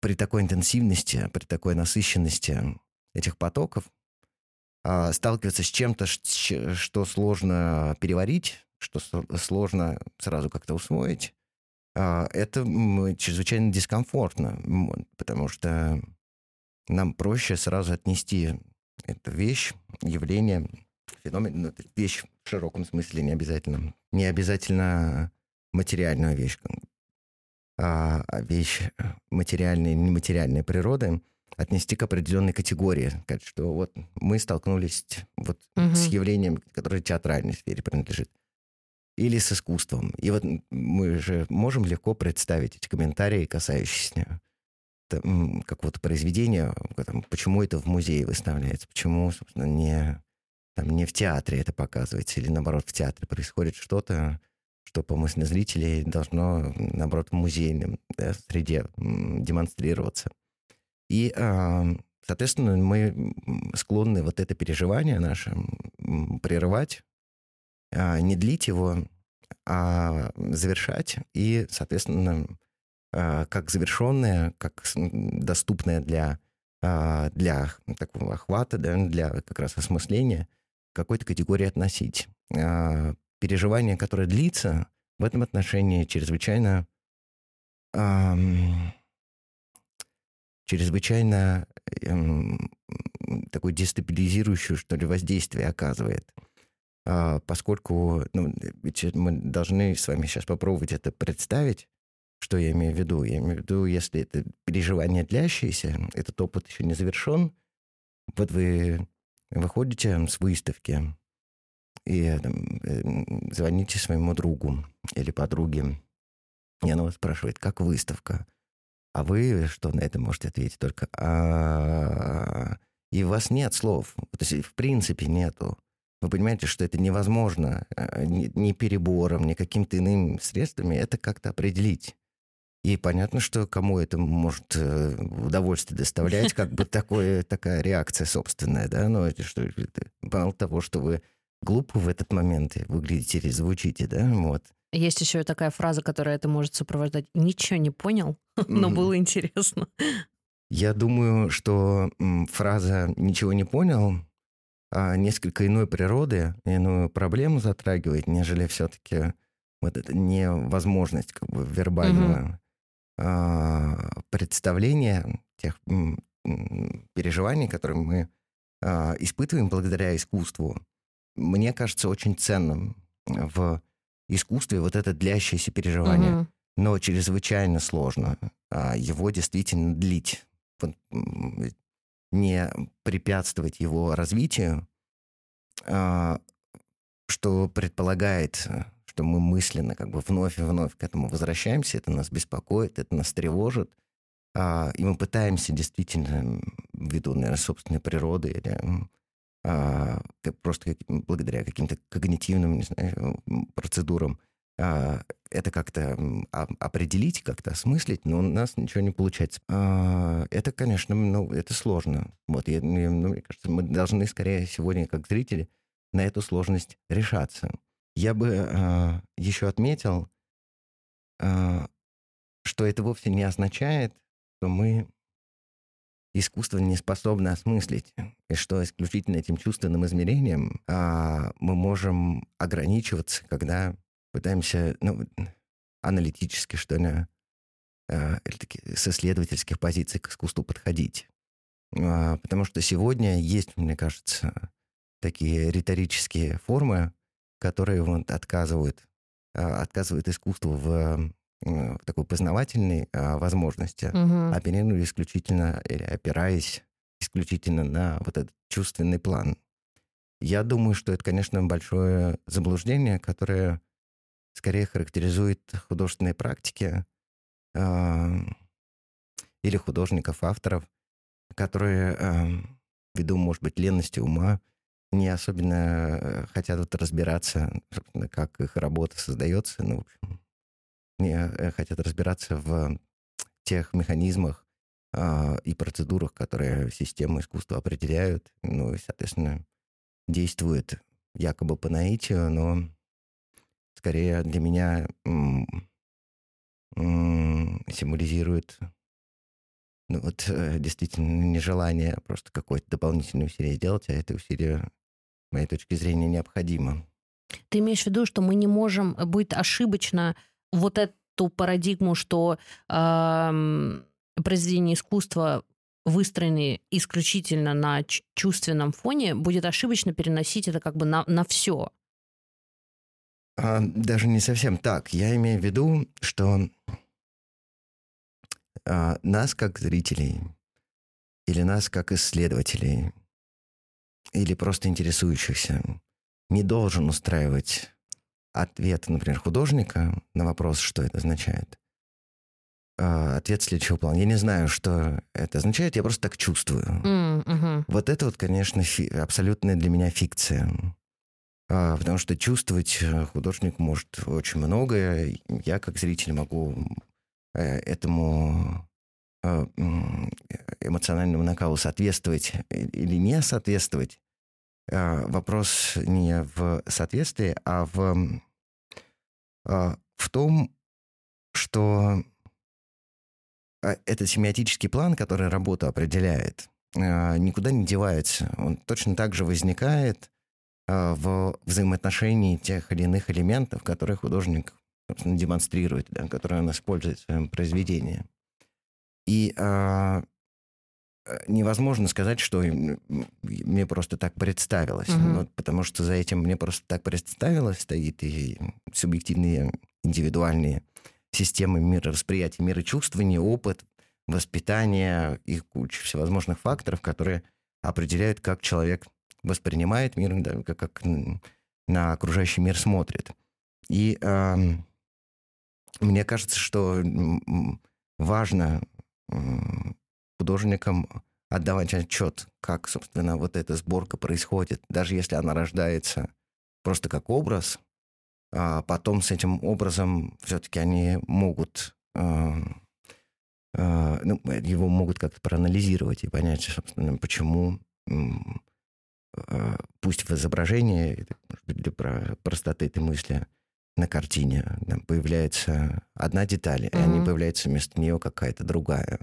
при такой интенсивности, при такой насыщенности этих потоков а, сталкиваться с чем-то, что сложно переварить, что сложно сразу как-то усвоить, а, это чрезвычайно дискомфортно, потому что нам проще сразу отнести Это вещь, явление, феномен, ну, вещь в широком смысле не обязательно. Не обязательно материальную вещь, а, а вещь материальной, нематериальной природы отнести к определенной категории. Сказать, что вот мы столкнулись вот угу. с явлением, которое театральной сфере принадлежит или с искусством. И вот мы же можем легко представить эти комментарии, касающиеся какого-то произведения, там, почему это в музее выставляется, почему, собственно, не, там, не в театре это показывается, или наоборот, в театре происходит что-то, что, по мысли зрителей, должно, наоборот, в музейном да, среде демонстрироваться. И, соответственно, мы склонны вот это переживание наше прерывать, а, не длить его, а завершать и, соответственно, а, как завершенное, как доступное для, а, для такого охвата, да, для как раз осмысления какой-то категории относить. Переживание, которое длится, в этом отношении чрезвычайно чрезвычайно эм, такое дестабилизирующее, что ли, воздействие оказывает. А, поскольку ну, ведь мы должны с вами сейчас попробовать это представить, что я имею в виду. Я имею в виду, если это переживание длящееся, этот опыт еще не завершен, вот вы выходите с выставки и там, э, звоните своему другу или подруге, и она вас спрашивает, как выставка? А вы что на это можете ответить? Только а И у вас нет слов. То есть, в принципе, нету. Вы понимаете, что это невозможно э, ни, перебором, ни какими-то иными средствами это как-то определить. И понятно, что кому это может э, удовольствие доставлять, как бы <laughs> такое, такая реакция собственная, да, но это что, мало того, что вы глупо в этот момент выглядите или звучите, да, вот. Есть еще такая фраза, которая это может сопровождать. Ничего не понял, <laughs> но было интересно. Я думаю, что фраза «ничего не понял» а, несколько иной природы, иную проблему затрагивает, нежели все-таки вот эта невозможность как бы вербального угу. представления тех переживаний, которые мы а, испытываем благодаря искусству, мне кажется очень ценным в искусстве вот это длящееся переживание. Угу. Но чрезвычайно сложно его действительно длить не препятствовать его развитию, а, что предполагает, что мы мысленно как бы вновь и вновь к этому возвращаемся, это нас беспокоит, это нас тревожит, а, и мы пытаемся действительно, ввиду, наверное, собственной природы или а, просто благодаря каким-то когнитивным не знаю, процедурам а, это как-то определить, как-то осмыслить, но у нас ничего не получается. А, это, конечно, ну, это сложно. Вот, я, ну, мне кажется, мы должны скорее сегодня, как зрители, на эту сложность решаться. Я бы а, еще отметил, что это вовсе не означает, что мы искусство не способно осмыслить, и что исключительно этим чувственным измерением мы можем ограничиваться, когда пытаемся, ну, аналитически, что ли, э, или таки, с исследовательских позиций к искусству подходить. Э, потому что сегодня есть, мне кажется, такие риторические формы, которые вот отказывают, э, отказывают искусству в такой познавательной э, возможности, угу. оперируя исключительно, или опираясь исключительно на вот этот чувственный план. Я думаю, что это, конечно, большое заблуждение, которое скорее характеризует художественные практики э, или художников, авторов, которые, э, ввиду, может быть, ленности ума, не особенно э, хотят вот разбираться, как их работа создается, ну, в общем, не э, хотят разбираться в тех механизмах э, и процедурах, которые систему искусства определяют, ну и, соответственно, действуют якобы по наитию, но скорее для меня символизирует ну, вот э, действительно нежелание просто какое-то дополнительное усилие сделать, а это усилие, с моей точки зрения, необходимо. Ты имеешь в виду, что мы не можем быть ошибочно вот эту парадигму, что э, произведение искусства выстроенный исключительно на чувственном фоне, будет ошибочно переносить это как бы на, на все. А, даже не совсем так. Я имею в виду, что а, нас как зрителей или нас как исследователей или просто интересующихся не должен устраивать ответ, например, художника на вопрос, что это означает. А, ответ следующего плана. Я не знаю, что это означает, я просто так чувствую. Mm-hmm. Вот это вот, конечно, фи- абсолютная для меня фикция. А, потому что чувствовать э, художник может очень многое. Я, как зритель, могу э, этому э, эмоциональному накалу соответствовать или не соответствовать. А, вопрос не в соответствии, а в, а, в том, что этот семиотический план, который работу определяет, никуда не девается. Он точно так же возникает а, в взаимоотношении тех или иных элементов, которые художник демонстрирует, да, которые он использует в своем произведении. И а, э, невозможно сказать, что мне просто так представилось, угу. вот, потому что за этим мне просто так представилось стоит и субъективные индивидуальные системы мировосприятия, мирочувствования, опыт, воспитание и куча всевозможных факторов, которые определяют, как человек воспринимает мир, да, как, как на окружающий мир смотрит. И э, мне кажется, что важно художникам отдавать отчет, как, собственно, вот эта сборка происходит, даже если она рождается просто как образ, а потом с этим образом все-таки они могут э, э, ну, его могут как-то проанализировать и понять, собственно, почему Э, пусть в изображении, для простоты этой мысли, на картине там, появляется одна деталь, mm-hmm. и они появляются вместо нее какая-то другая.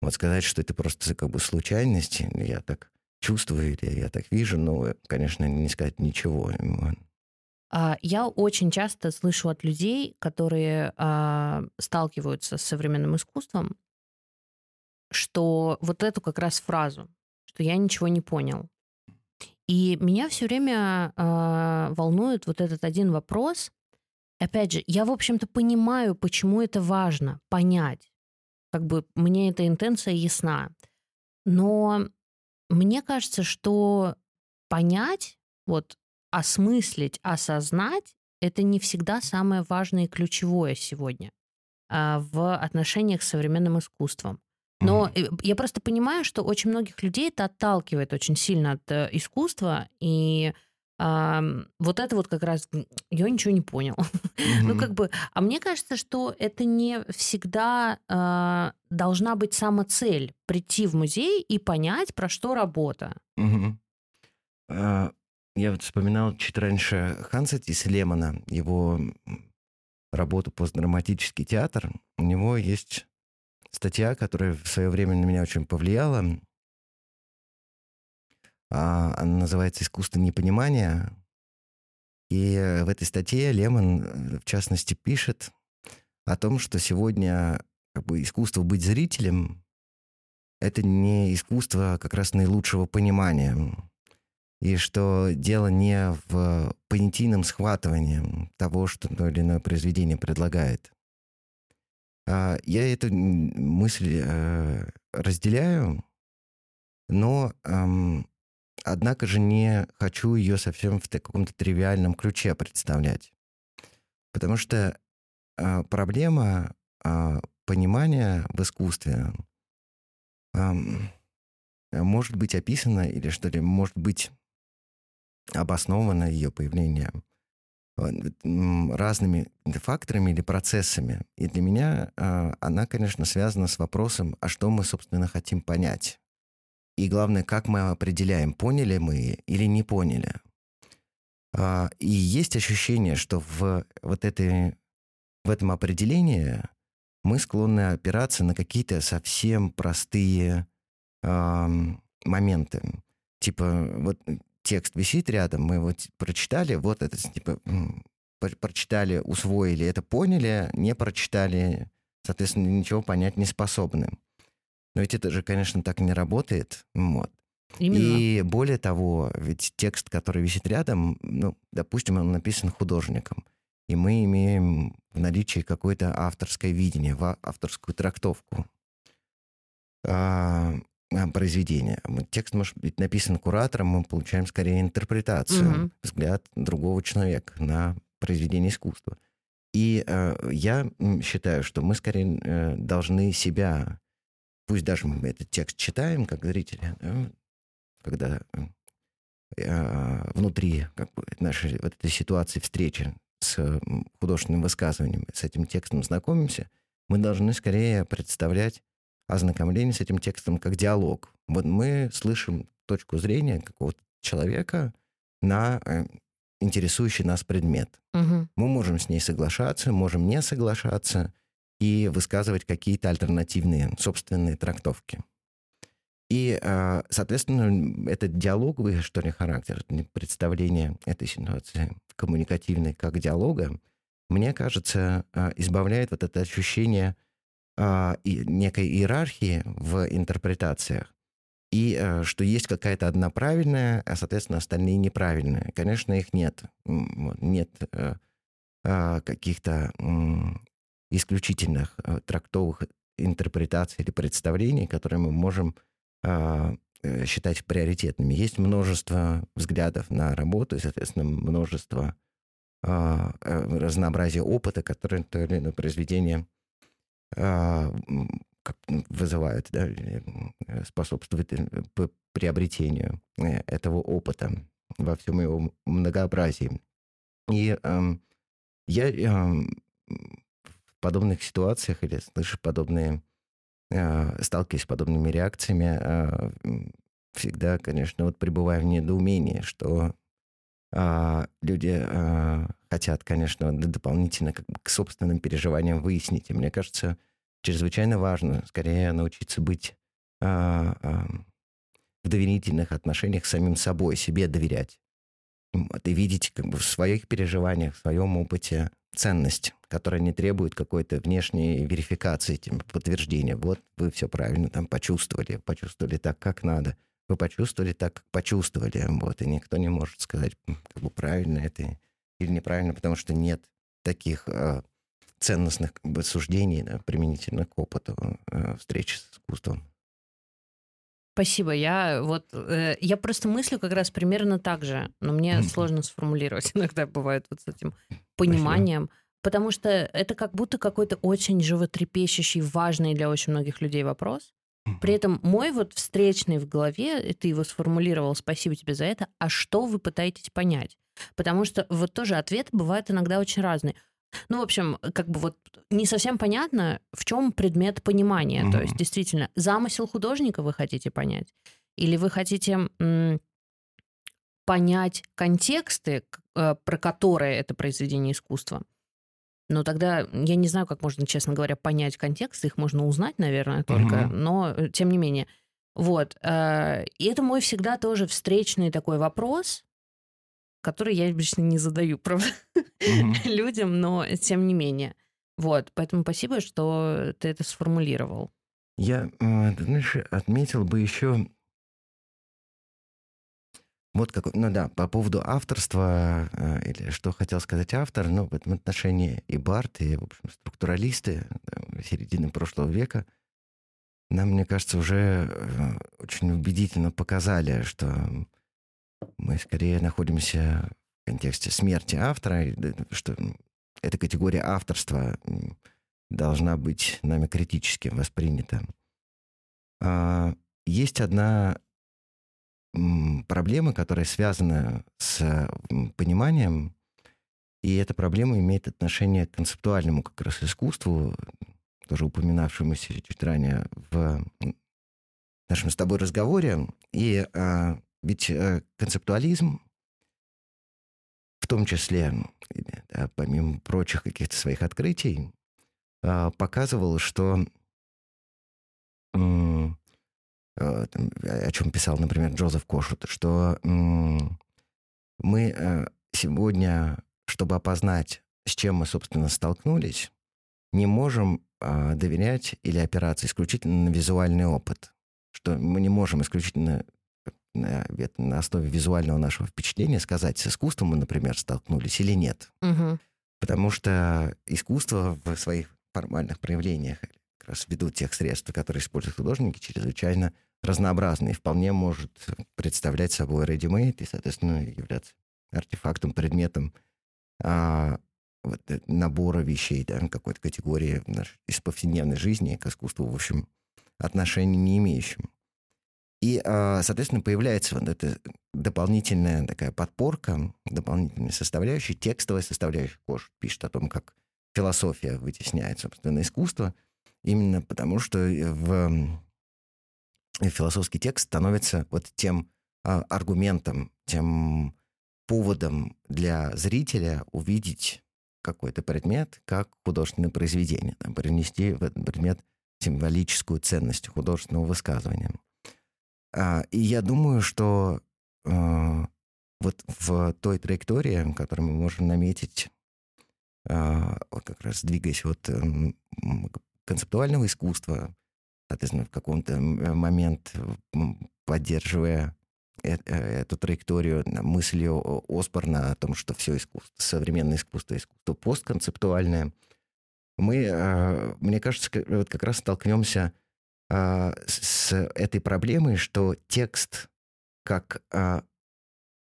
Вот сказать, что это просто как бы случайность, я так чувствую или я так вижу, ну, конечно, не сказать ничего. А, я очень часто слышу от людей, которые а, сталкиваются с современным искусством, что вот эту как раз фразу, что я ничего не понял. И меня все время э, волнует вот этот один вопрос. Опять же, я, в общем-то, понимаю, почему это важно понять. Как бы мне эта интенция ясна. Но мне кажется, что понять, вот осмыслить, осознать, это не всегда самое важное и ключевое сегодня э, в отношениях с современным искусством. Но mm-hmm. я просто понимаю, что очень многих людей это отталкивает очень сильно от э, искусства, и а, вот это вот как раз я ничего не понял. Mm-hmm. <laughs> ну как бы, а мне кажется, что это не всегда а, должна быть самоцель прийти в музей и понять про что работа. Mm-hmm. Я вот вспоминал чуть раньше Ханса Тислемана, его работу «Постдраматический театр». У него есть статья, которая в свое время на меня очень повлияла. А, она называется «Искусство непонимания». И в этой статье Лемон, э, в частности, пишет о том, что сегодня как бы, искусство быть зрителем — это не искусство как раз наилучшего понимания. И что дело не в понятийном схватывании того, что то или иное произведение предлагает, а, я эту мысль э, разделяю, но однако же не хочу ее совсем в каком-то тривиальном ключе представлять. Потому что а, проблема а, понимания в искусстве может быть описана или что ли, может быть обосновано ее появление разными факторами или процессами. И для меня а, она, конечно, связана с вопросом, а что мы, собственно, хотим понять. И главное, как мы определяем, поняли мы или не поняли. А, и есть ощущение, что в, вот этой, в этом определении мы склонны опираться на какие-то совсем простые э, моменты. Типа, вот текст висит рядом, мы его прочитали, вот это, типа, прочитали, усвоили, это поняли, не прочитали, соответственно, ничего понять не способны. Но ведь это же, конечно, так не работает. Вот. Именно. И более того, ведь текст, который висит рядом, ну, допустим, он написан художником, и мы имеем в наличии какое-то авторское видение, авторскую трактовку а, а, произведения. Текст может быть написан куратором, мы получаем скорее интерпретацию, угу. взгляд другого человека на произведение искусства. И э, я считаю, что мы скорее э, должны себя, пусть даже мы этот текст читаем, как зрители, э, когда э, внутри как бы, нашей вот этой ситуации встречи с художественным высказыванием, с этим текстом знакомимся, мы должны скорее представлять ознакомление с этим текстом как диалог. Вот мы слышим точку зрения какого-то человека на э, интересующий нас предмет. Угу. Мы можем с ней соглашаться, можем не соглашаться и высказывать какие-то альтернативные собственные трактовки. И, э, соответственно, этот диалоговый, что ли, характер, представление этой ситуации коммуникативной как диалога, мне кажется, э, избавляет вот это ощущение э, некой иерархии в интерпретациях, и что есть какая-то одна правильная, а, соответственно, остальные неправильные. Конечно, их нет. Нет каких-то исключительных трактовых интерпретаций или представлений, которые мы можем а, э, считать приоритетными. Есть множество взглядов на работу, и, соответственно, множество а, э, разнообразия опыта, которые то или иное произведение а, вызывают, да, э, способствует приобретению этого опыта во всем его многообразии. И э, я э, подобных ситуациях или слышу подобные Э, сталкиваясь с подобными реакциями, э, всегда, конечно, вот пребываю в недоумении, что а, люди э, хотят, конечно, дополнительно как бы к собственным переживаниям выяснить. И мне кажется, чрезвычайно важно скорее научиться быть а, в доверительных отношениях с самим собой, себе доверять. Вот, и видеть как бы в своих переживаниях, в своем опыте ценность, которая не требует какой-то внешней верификации, тем, подтверждения. Вот вы все правильно там почувствовали, почувствовали так, как надо. Вы почувствовали так, как почувствовали. Вот, и никто не может сказать, как бы правильно это или неправильно, потому что нет таких э, ценностных как бы, суждений да, применительно к опыту э, встречи с искусством. Спасибо. Я вот э, я просто мыслю как раз примерно так же, но мне сложно сформулировать. <laughs> Иногда бывает вот с этим пониманием. Спасибо. Потому что это как будто какой-то очень животрепещущий, важный для очень многих людей вопрос. При этом мой вот встречный в голове, и ты его сформулировал, спасибо тебе за это, а что вы пытаетесь понять? Потому что вот тоже ответы бывают иногда очень разные. Ну, в общем, как бы вот не совсем понятно, в чем предмет понимания. Mm-hmm. То есть, действительно, замысел художника вы хотите понять? Или вы хотите м, понять контексты, э, про которые это произведение искусства? Но тогда я не знаю, как можно, честно говоря, понять контекст. Их можно узнать, наверное, только. Mm-hmm. Но, э, тем не менее. Вот. Э, и это мой всегда тоже встречный такой вопрос который я обычно не задаю, <laughs> правда, mm-hmm. людям, но тем не менее. Вот, поэтому спасибо, что ты это сформулировал. Я, знаешь, отметил бы еще вот как, ну да, по поводу авторства, э, или что хотел сказать автор, ну, в этом отношении и Барт, и, в общем, структуралисты середины прошлого века нам, мне кажется, уже э, очень убедительно показали, что мы скорее находимся в контексте смерти автора, что эта категория авторства должна быть нами критически воспринята. А, есть одна проблема, которая связана с пониманием, и эта проблема имеет отношение к концептуальному как раз искусству, тоже упоминавшемуся чуть ранее в нашем с тобой разговоре. И а, ведь э, концептуализм, в том числе, да, помимо прочих каких-то своих открытий, э, показывал, что э, о чем писал, например, Джозеф Кошут, что мы э, сегодня, чтобы опознать, с чем мы, собственно, столкнулись, не можем а, доверять или опираться исключительно на визуальный опыт, что мы не можем исключительно на, на основе визуального нашего впечатления сказать, с искусством мы, например, столкнулись или нет. Угу. Потому что искусство в своих формальных проявлениях, как раз ввиду тех средств, которые используют художники, чрезвычайно разнообразный вполне может представлять собой ready-made и, соответственно, являться артефактом, предметом а, вот, э, набора вещей, да, какой-то категории из повседневной жизни к искусству, в общем, отношения не имеющим. И, а, соответственно, появляется вот эта дополнительная такая подпорка, дополнительная составляющая, текстовая составляющая. Кош пишет о том, как философия вытесняет, собственно, искусство, именно потому что в философский текст становится вот тем а, аргументом, тем поводом для зрителя увидеть какой-то предмет как художественное произведение, там, принести в этот предмет символическую ценность художественного высказывания. А, и я думаю, что а, вот в той траектории, которую мы можем наметить, а, вот как раз двигаясь от концептуального искусства, соответственно, в каком-то момент поддерживая э, эту траекторию мыслью Осборна о том, что все искусство, современное искусство, искусство постконцептуальное, мы, мне кажется, вот как раз столкнемся с этой проблемой, что текст как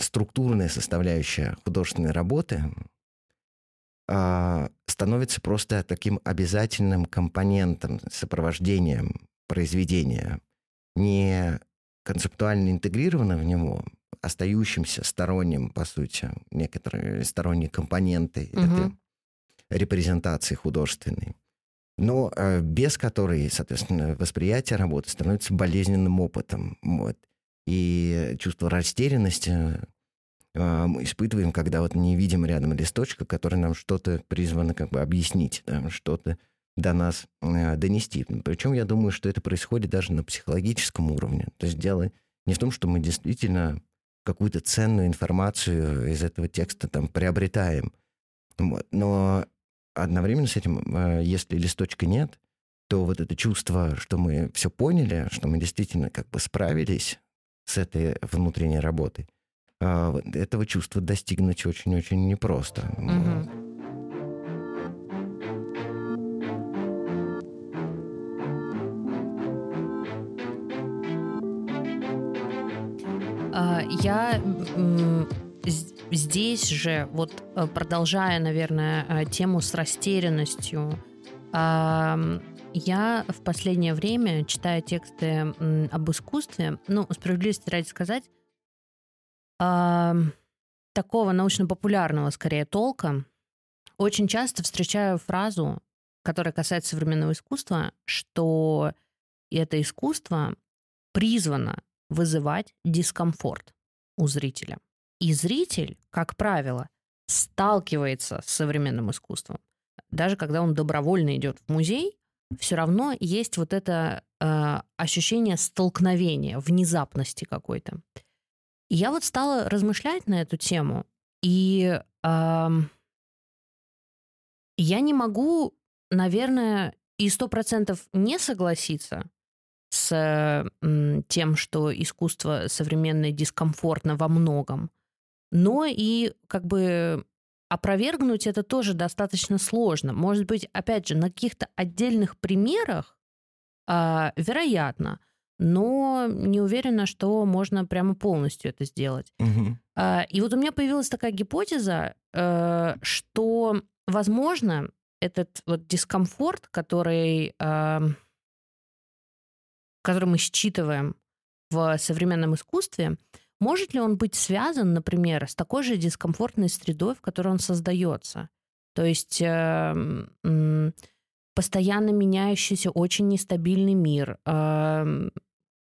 структурная составляющая художественной работы становится просто таким обязательным компонентом, сопровождением произведения, не концептуально интегрировано в него, остающимся сторонним, по сути, некоторые сторонние компоненты угу. этой репрезентации художественной, но э, без которой, соответственно, восприятие работы становится болезненным опытом. Вот. И чувство растерянности э, мы испытываем, когда вот не видим рядом листочка, который нам что-то призвано как бы объяснить, да, что-то до нас э, донести. Причем я думаю, что это происходит даже на психологическом уровне. То есть дело не в том, что мы действительно какую-то ценную информацию из этого текста там приобретаем. Но одновременно с этим, э, если листочка нет, то вот это чувство, что мы все поняли, что мы действительно как бы справились с этой внутренней работой, э, этого чувства достигнуть очень-очень непросто. Угу. Я здесь же, вот э, продолжая, наверное, э, тему с растерянностью, я в последнее время, читая тексты об искусстве, ну, справедливости ради сказать, такого научно-популярного, скорее, толка, очень часто встречаю фразу, которая касается современного искусства, что это искусство призвано вызывать дискомфорт у зрителя. И зритель, как правило, сталкивается с современным искусством. Даже когда он добровольно идет в музей, все равно есть вот это э, ощущение столкновения, внезапности какой-то. И я вот стала размышлять на эту тему, и э, я не могу, наверное, и сто процентов не согласиться с тем, что искусство современное дискомфортно во многом. Но и как бы опровергнуть это тоже достаточно сложно. Может быть, опять же, на каких-то отдельных примерах, э, вероятно, но не уверена, что можно прямо полностью это сделать. Угу. Э, и вот у меня появилась такая гипотеза, э, что, возможно, этот вот дискомфорт, который э, который мы считываем в современном искусстве, может ли он быть связан, например, с такой же дискомфортной средой, в которой он создается? То есть э, э, постоянно меняющийся, очень нестабильный мир, э,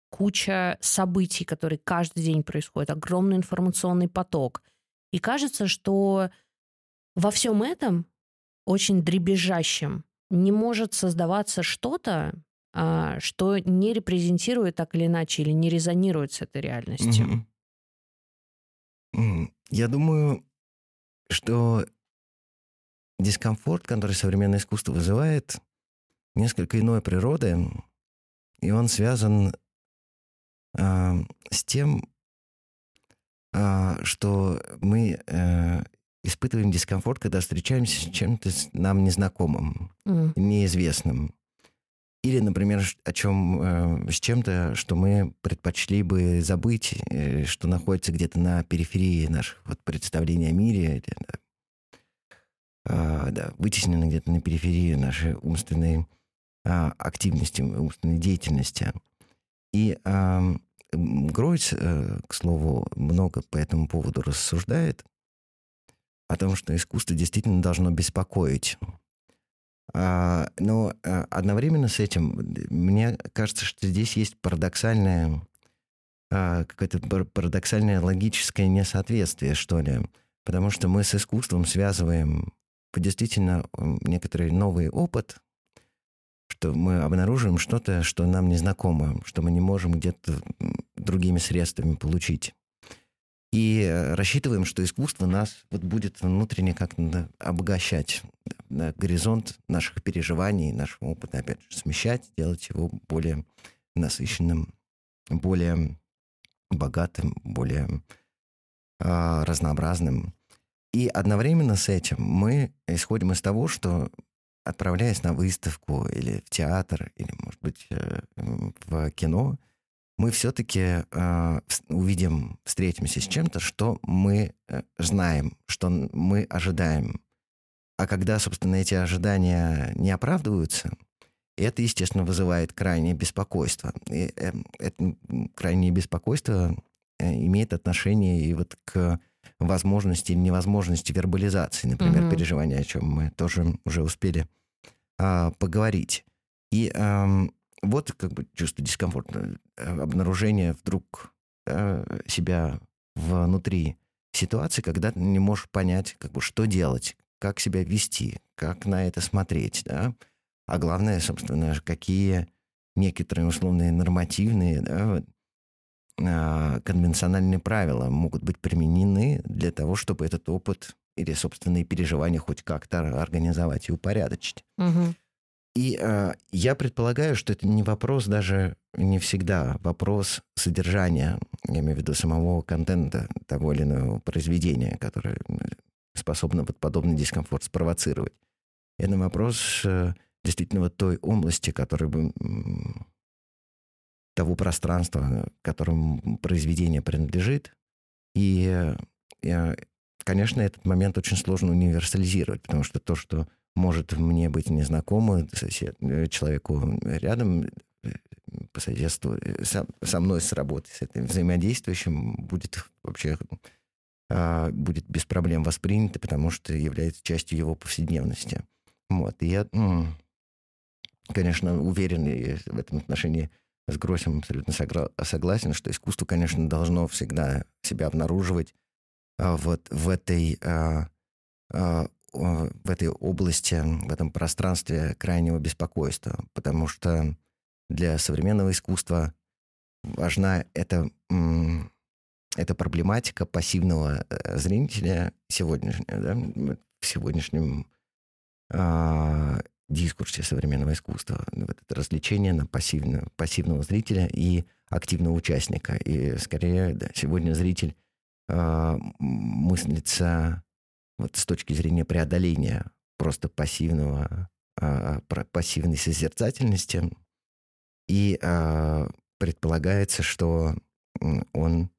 куча событий, которые каждый день происходят, огромный информационный поток. И кажется, что во всем этом очень дребезжащем не может создаваться что-то, что не репрезентирует так или иначе или не резонирует с этой реальностью. Я думаю, что дискомфорт, который современное искусство вызывает, несколько иной природы, и он связан э, с тем, э, что мы э, испытываем дискомфорт, когда встречаемся с чем-то нам незнакомым, mm. неизвестным. Или, например, о чем, э, с чем-то, что мы предпочли бы забыть, э, что находится где-то на периферии наших вот, представлений о мире, или, э, да, вытеснено где-то на периферии нашей умственной э, активности, умственной деятельности. И э, Гройц, э, к слову, много по этому поводу рассуждает, о том, что искусство действительно должно беспокоить. А, но а, одновременно с этим мне кажется, что здесь есть парадоксальное а, какое-то парадоксальное логическое несоответствие, что ли. Потому что мы с искусством связываем действительно некоторый новый опыт, что мы обнаруживаем что-то, что нам незнакомо, что мы не можем где-то другими средствами получить. И э, рассчитываем, что искусство нас вот будет внутренне как-то обогащать, горизонт наших переживаний, нашего опыта, опять же, смещать, делать его более насыщенным, более богатым, более э, разнообразным. И одновременно с этим мы исходим из того, что отправляясь на выставку или в театр, или, может быть, э, в кино, мы все-таки э, увидим, встретимся с чем-то, что мы э, знаем, что мы ожидаем. А когда, собственно, эти ожидания не оправдываются, это, естественно, вызывает крайнее беспокойство. И э, это крайнее беспокойство э, имеет отношение и вот к возможности или невозможности вербализации, например, угу. переживания, о чем мы тоже уже успели э, поговорить. И э, вот как бы чувство дискомфорта, э, обнаружение вдруг э, себя внутри ситуации, когда ты не можешь понять, как бы, что делать, как себя вести, как на это смотреть, да, а главное, собственно, какие некоторые условные нормативные, да, а, конвенциональные правила могут быть применены для того, чтобы этот опыт или собственные переживания хоть как-то организовать и упорядочить. Угу. И э, я предполагаю, что это не вопрос даже не всегда, вопрос содержания, я имею в виду самого контента того или иного произведения, которое способно под подобный дискомфорт спровоцировать. Это вопрос э, действительно вот той области, которая бы того пространства, которому произведение принадлежит. И, э, конечно, этот момент очень сложно универсализировать, потому что то, что может мне быть незнакомо сосед, э, человеку рядом э, по соседству э, со, со мной сработать, с этим взаимодействующим будет вообще а, будет без проблем воспринято, потому что является частью его повседневности. Вот. И я, конечно, уверен и в этом отношении с Гросем абсолютно согласен, что искусство, конечно, должно всегда себя обнаруживать а, вот в этой а, в этой области, в этом пространстве крайнего беспокойства, потому что для современного искусства важна эта, эта проблематика пассивного э, зрителя сегодняшняя, да, в сегодняшнем э, дискурсе современного искусства. Вот это развлечение на пассивного, пассивного зрителя и активного участника. И скорее да, сегодня зритель э, мыслится вот с точки зрения преодоления просто пассивного, а, пассивной созерцательности. И а, предполагается, что он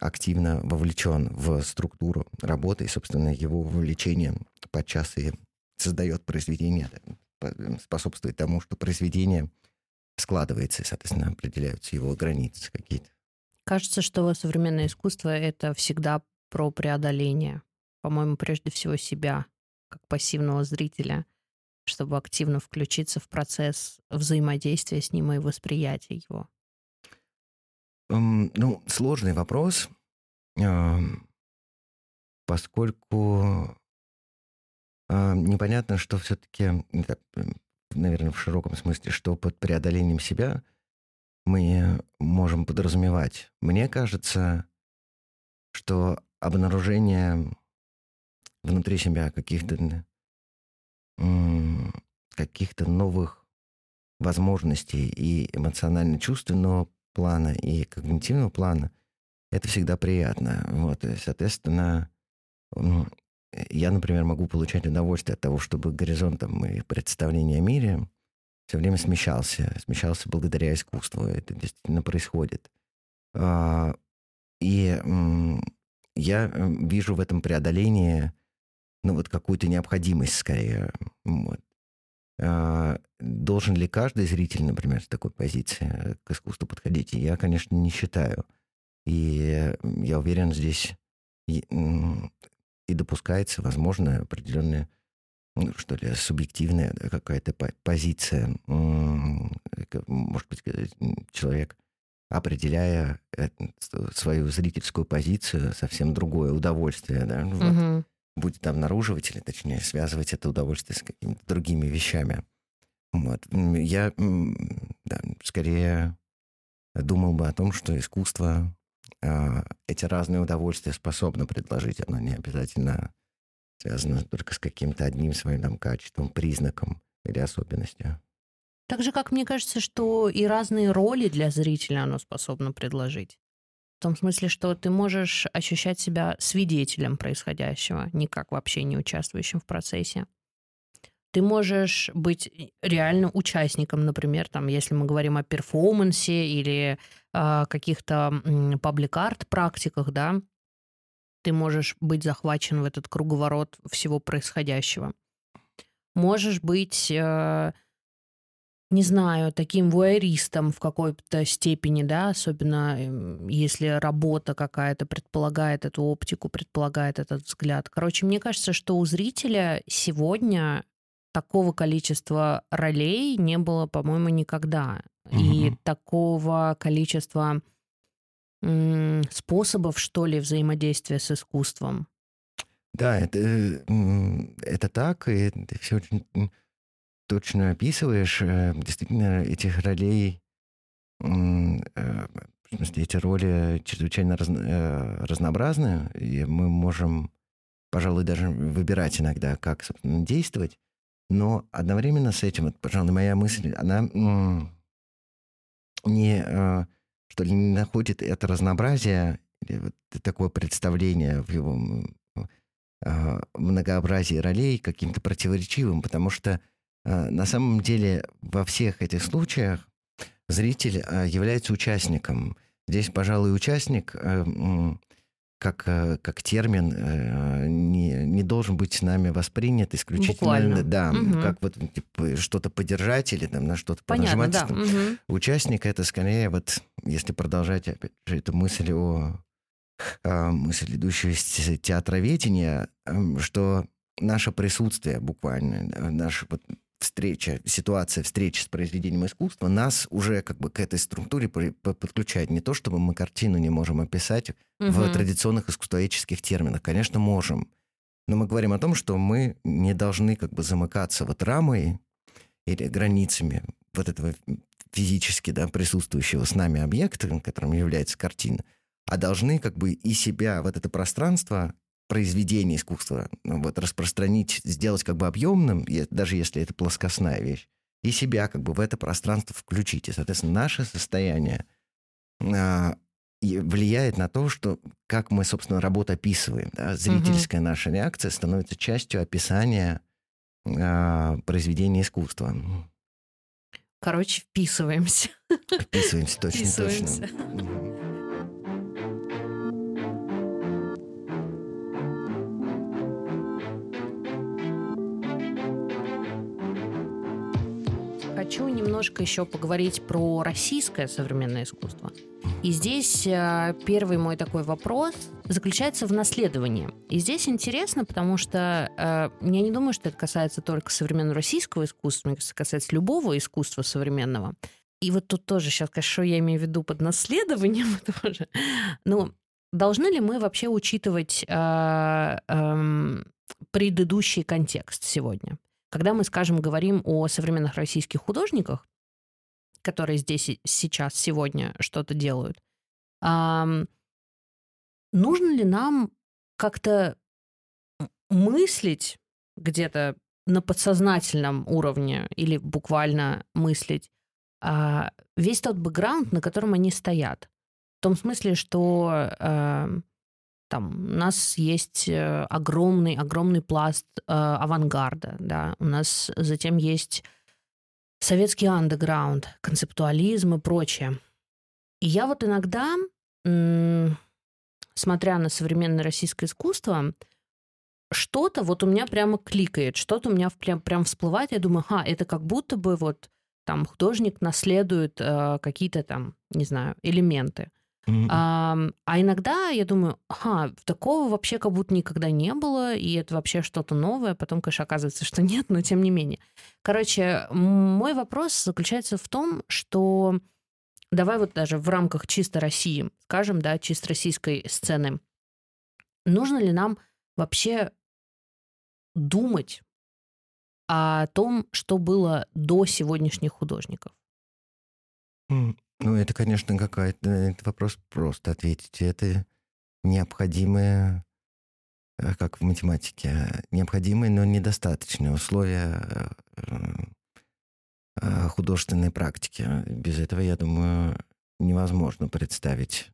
активно вовлечен в структуру работы, и, собственно, его вовлечение подчас и создает произведение, способствует тому, что произведение складывается, и, соответственно, определяются его границы какие-то. Кажется, что современное искусство — это всегда про преодоление по-моему, прежде всего себя, как пассивного зрителя, чтобы активно включиться в процесс взаимодействия с ним и восприятия его? Um, ну, сложный вопрос, поскольку uh, непонятно, что все-таки, наверное, в широком смысле, что под преодолением себя мы можем подразумевать. Мне кажется, что обнаружение внутри себя каких-то каких-то новых возможностей и эмоционально-чувственного плана, и когнитивного плана, это всегда приятно. Вот, и, соответственно, я, например, могу получать удовольствие от того, чтобы горизонтом моих представлений о мире все время смещался. Смещался благодаря искусству. Это действительно происходит. А, и я вижу в этом преодолении ну, вот какую-то необходимость скорее. Вот. А, должен ли каждый зритель, например, с такой позиции к искусству подходить? Я, конечно, не считаю. И я уверен, здесь и, и допускается, возможно, определенная, ну, что ли, субъективная какая-то позиция. Может быть, человек, определяя свою зрительскую позицию, совсем другое удовольствие, да, вот. угу будет обнаруживать, или точнее связывать это удовольствие с какими-то другими вещами. Вот. Я да, скорее думал бы о том, что искусство э, эти разные удовольствия способно предложить. Оно не обязательно связано только с каким-то одним своим там, качеством, признаком или особенностью. Так же, как мне кажется, что и разные роли для зрителя оно способно предложить. В том смысле, что ты можешь ощущать себя свидетелем происходящего, никак вообще не участвующим в процессе. Ты можешь быть реально участником, например, там, если мы говорим о перформансе или э, каких-то паблик-арт практиках, да, ты можешь быть захвачен в этот круговорот всего происходящего. Можешь быть э, не знаю, таким вуайеристом в какой-то степени, да, особенно эм, если работа какая-то предполагает эту оптику, предполагает этот взгляд. Короче, мне кажется, что у зрителя сегодня такого количества ролей не было, по-моему, никогда. Угу. И такого количества способов, что ли, взаимодействия с искусством. Да, это, это так, и это все очень точно описываешь. Э, действительно, этих ролей, э, в смысле, эти роли чрезвычайно разно, э, разнообразны, и мы можем, пожалуй, даже выбирать иногда, как, собственно, действовать. Но одновременно с этим, вот, пожалуй, моя мысль, она не, что ли, не находит это разнообразие вот такое представление в его многообразии ролей каким-то противоречивым, потому что на самом деле во всех этих случаях зритель э, является участником. Здесь, пожалуй, участник э, как, как термин не, не должен быть с нами воспринят исключительно, Буквально. да, угу. как вот типа, что-то поддержать или там на что-то понажимать. Да. Угу. Участник это скорее вот, если продолжать опять же эту мысль о мысль, идущую из театроведения, что наше присутствие буквально, наш вот встреча, ситуация встречи с произведением искусства нас уже как бы к этой структуре подключает. Не то, чтобы мы картину не можем описать угу. в традиционных искусствоведческих терминах. Конечно, можем. Но мы говорим о том, что мы не должны как бы замыкаться вот рамой или границами вот этого физически да, присутствующего с нами объекта, которым является картина, а должны как бы и себя, вот это пространство произведение искусства ну, вот, распространить, сделать как бы объемным, даже если это плоскостная вещь, и себя как бы в это пространство включить. И, соответственно, наше состояние а, влияет на то, что как мы, собственно, работу описываем. Да? Зрительская угу. наша реакция становится частью описания а, произведения искусства. Короче, вписываемся. Вписываемся, точно, вписываемся. точно. Хочу немножко еще поговорить про российское современное искусство. И здесь э, первый мой такой вопрос заключается в наследовании. И здесь интересно, потому что э, я не думаю, что это касается только современного российского искусства, мне кажется, касается любого искусства современного. И вот тут тоже сейчас, конечно, что я имею в виду под наследованием <laughs> тоже. Ну, должны ли мы вообще учитывать э, э, предыдущий контекст сегодня? Когда мы, скажем, говорим о современных российских художниках, которые здесь сейчас, сегодня что-то делают, нужно ли нам как-то мыслить где-то на подсознательном уровне или буквально мыслить а, весь тот бэкграунд, на котором они стоят. В том смысле, что э, там у нас есть э, огромный, огромный пласт э, авангарда, да, у нас затем есть советский андеграунд, концептуализм и прочее. И я вот иногда, смотря на современное российское искусство, что-то вот у меня прямо кликает, что-то у меня прям, прям всплывает, я думаю, ха, это как будто бы вот там художник наследует э, какие-то там, не знаю, элементы. Mm-hmm. А, а иногда я думаю, ага, такого вообще как будто никогда не было, и это вообще что-то новое. Потом, конечно, оказывается, что нет, но тем не менее. Короче, мой вопрос заключается в том, что давай вот даже в рамках чисто России, скажем, да, чисто российской сцены, нужно ли нам вообще думать о том, что было до сегодняшних художников? Ну, это, конечно, какая-то... Это вопрос просто ответить. Это необходимые, э, как в математике, необходимые, но недостаточные условия э, э, художественной практики. Без этого, я думаю, невозможно представить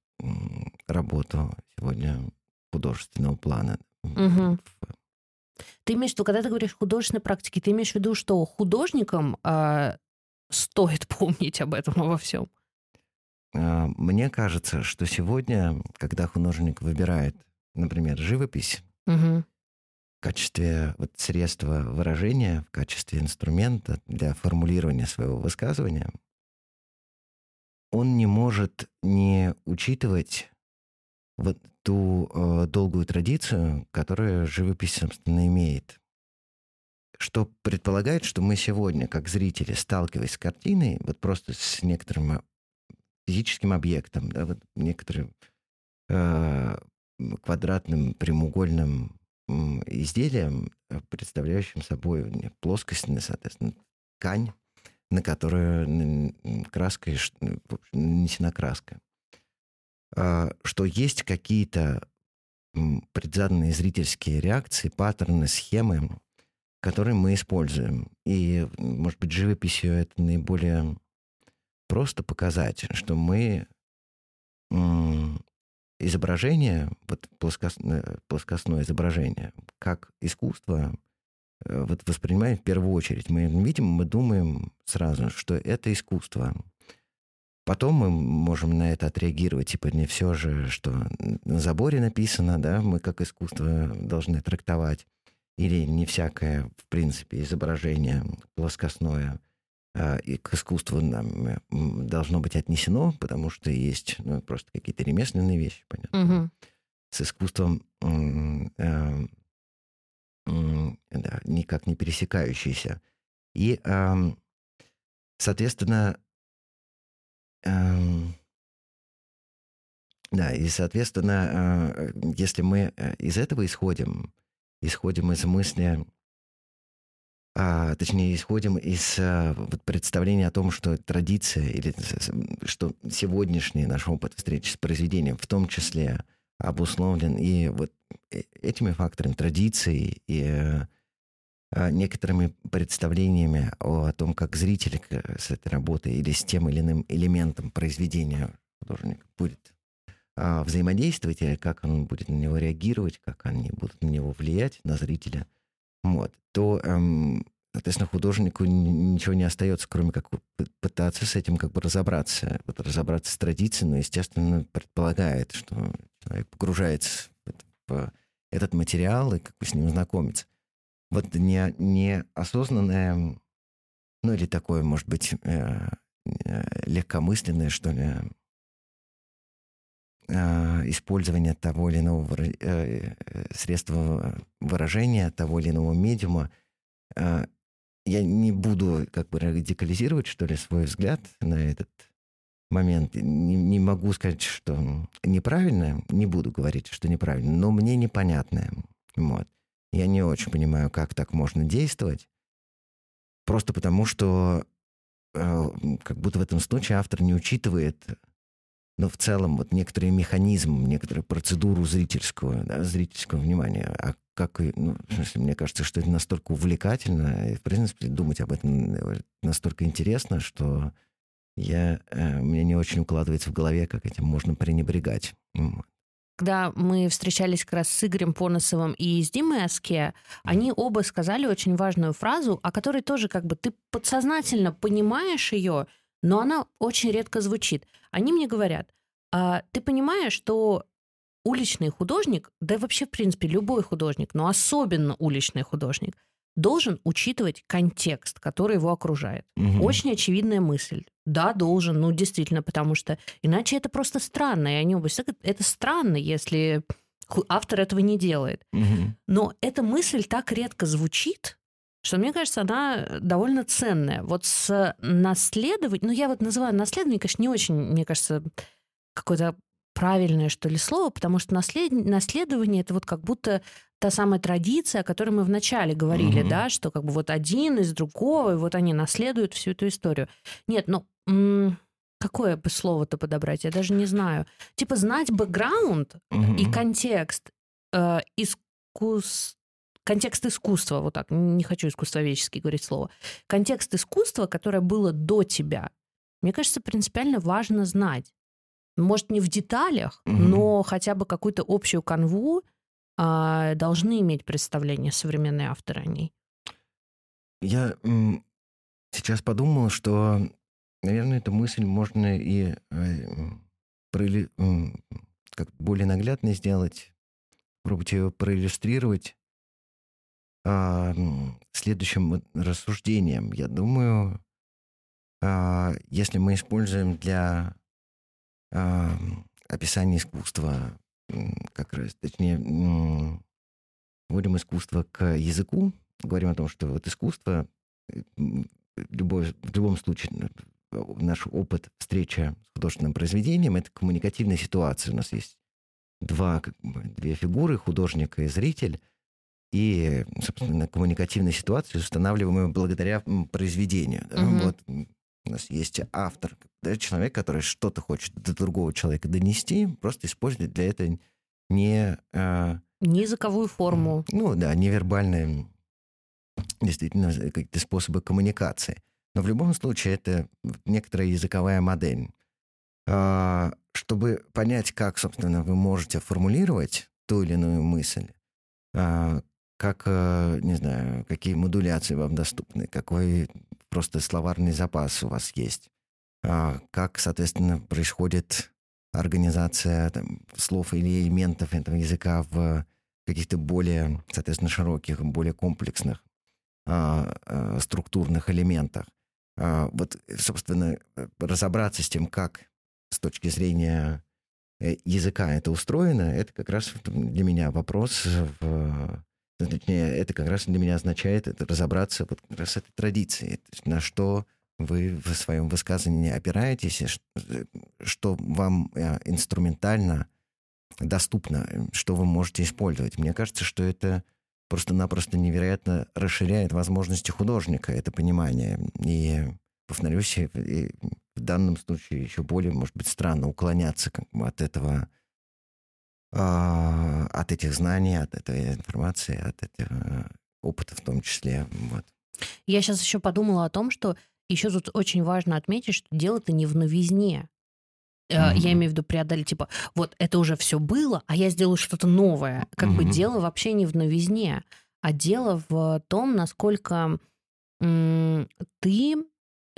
работу сегодня художественного плана. Угу. Ты имеешь в виду, когда ты говоришь художественной практики, ты имеешь в виду, что художникам э, стоит <laughs> помнить об этом во всем? А, мне кажется, что сегодня, когда художник выбирает, например, живопись угу. в качестве вот, средства выражения, в качестве инструмента для формулирования своего высказывания, он не может не учитывать вот ту э, долгую традицию, которую живопись, собственно, имеет. Что предполагает, что мы сегодня, как зрители, сталкиваясь с картиной, вот просто с некоторым физическим объектом, да, вот некоторым э, квадратным прямоугольным изделием, представляющим собой плоскость, соответственно, ткань, на которую краской нанесена краска. Э, что есть какие-то предзаданные зрительские реакции, паттерны, схемы, которые мы используем. И, может быть, живописью это наиболее просто показать, что мы изображение, вот плоскостное, плоскостное изображение, как искусство э, вот воспринимаем в первую очередь. Мы видим, мы думаем сразу, что это искусство. Потом мы можем на это отреагировать, типа не все же, что на заборе написано, да, мы как искусство должны трактовать. Или не всякое, в принципе, изображение плоскостное – и к искусству нам должно быть отнесено, потому что есть ну, просто какие-то ремесленные вещи, понятно. Угу. С искусством э, да, никак не пересекающиеся. И, э, соответственно, э, да, и, соответственно, э, если мы э, из этого исходим, исходим из мысли а, точнее, исходим из а, вот, представления о том, что традиция или что сегодняшний наш опыт встречи с произведением в том числе обусловлен и вот э, этими факторами, традицией и а, некоторыми представлениями о, о том, как зритель с этой работой или с тем или иным элементом произведения художника будет а, взаимодействовать, или как он будет на него реагировать, как они будут на него влиять, на зрителя – вот, то, эм, соответственно, художнику ничего не остается, кроме как пытаться с этим как бы разобраться. Вот разобраться с традицией, но, естественно, предполагает, что человек погружается в этот материал и как бы с ним знакомится. Вот не, неосознанное, ну или такое, может быть, э, э, легкомысленное, что ли, а, использования того или иного э, средства выражения, того или иного медиума. А, я не буду как бы радикализировать, что ли, свой взгляд на этот момент. Не, не могу сказать, что неправильно, не буду говорить, что неправильно, но мне непонятно. Вот. Я не очень понимаю, как так можно действовать. Просто потому, что э, как будто в этом случае автор не учитывает но в целом вот некоторый механизм, некоторую процедуру зрительского, да, зрительского внимания. А как ну, в смысле, мне кажется, что это настолько увлекательно, и, в принципе, думать об этом э, настолько интересно, что я, э, мне не очень укладывается в голове, как этим можно пренебрегать. Когда мы встречались как раз с Игорем Поносовым и с Димой Аске, они оба сказали очень важную фразу, о которой тоже как бы ты подсознательно понимаешь ее, но она очень редко звучит. Они мне говорят, а, ты понимаешь, что уличный художник, да и вообще, в принципе, любой художник, но особенно уличный художник, должен учитывать контекст, который его окружает. Угу. Очень очевидная мысль. Да, должен, ну действительно, потому что иначе это просто странно. И они оба это странно, если автор этого не делает. Угу. Но эта мысль так редко звучит, что, мне кажется, она довольно ценная. Вот с наследованием, ну я вот называю наследование, конечно, не очень, мне кажется, какое-то правильное, что ли, слово, потому что наслед... наследование это вот как будто та самая традиция, о которой мы вначале говорили, mm-hmm. да, что как бы вот один из другого, и вот они наследуют всю эту историю. Нет, ну м- какое бы слово-то подобрать, я даже не знаю. Типа знать бэкграунд mm-hmm. и контекст э, искус... контекст искусства, вот так, не хочу искусствоведчески говорить слово, контекст искусства, которое было до тебя, мне кажется, принципиально важно знать может, не в деталях, угу. но хотя бы какую-то общую канву а, должны иметь представление современные авторы о ней. Я сейчас подумал, что, наверное, эту мысль можно и э, как более наглядно сделать, попробовать ее проиллюстрировать а, следующим рассуждением. Я думаю, а, если мы используем для описание искусства, как раз, точнее, вводим искусство к языку, говорим о том, что вот искусство, э, любой, в любом случае, наш опыт встречи с художественным произведением — это коммуникативная ситуация. У нас есть два, две фигуры, художник и зритель, и, собственно, коммуникативная ситуация устанавливаемая благодаря произведению. Да? Угу. Вот у нас есть автор, да, человек, который что-то хочет до другого человека донести, просто использует для этого не... Э, не языковую форму. Ну да, невербальные действительно какие-то способы коммуникации. Но в любом случае это некоторая языковая модель. Э, чтобы понять, как, собственно, вы можете формулировать ту или иную мысль, э, как, э, не знаю, какие модуляции вам доступны, какой просто словарный запас у вас есть, а, как, соответственно, происходит организация там, слов или элементов этого языка в каких-то более, соответственно, широких, более комплексных а, а, структурных элементах. А, вот, собственно, разобраться с тем, как с точки зрения э, языка это устроено, это как раз для меня вопрос в Точнее, это как раз для меня означает разобраться вот как раз этой традиции, на что вы в своем высказывании опираетесь, что вам э, инструментально доступно, что вы можете использовать. Мне кажется, что это просто-напросто невероятно расширяет возможности художника, это понимание. И, повторюсь, и в данном случае еще более, может быть, странно уклоняться от этого от этих знаний, от этой информации, от этого опыта в том числе. Вот. Я сейчас еще подумала о том, что еще тут очень важно отметить, что дело-то не в новизне. Mm-hmm. Я имею в виду преодолеть, типа, вот это уже все было, а я сделаю что-то новое. Как mm-hmm. бы дело вообще не в новизне, а дело в том, насколько м- ты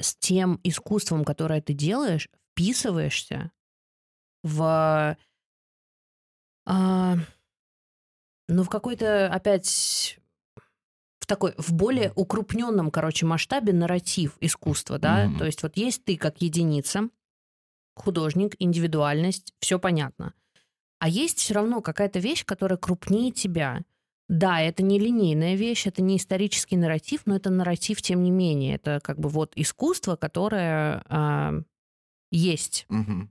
с тем искусством, которое ты делаешь, вписываешься в а, ну, в какой-то опять в такой, в более укрупненном, короче, масштабе нарратив искусства, да, mm-hmm. то есть вот есть ты как единица, художник, индивидуальность, все понятно. А есть все равно какая-то вещь, которая крупнее тебя. Да, это не линейная вещь, это не исторический нарратив, но это нарратив, тем не менее. Это как бы вот искусство, которое а, есть. Угу.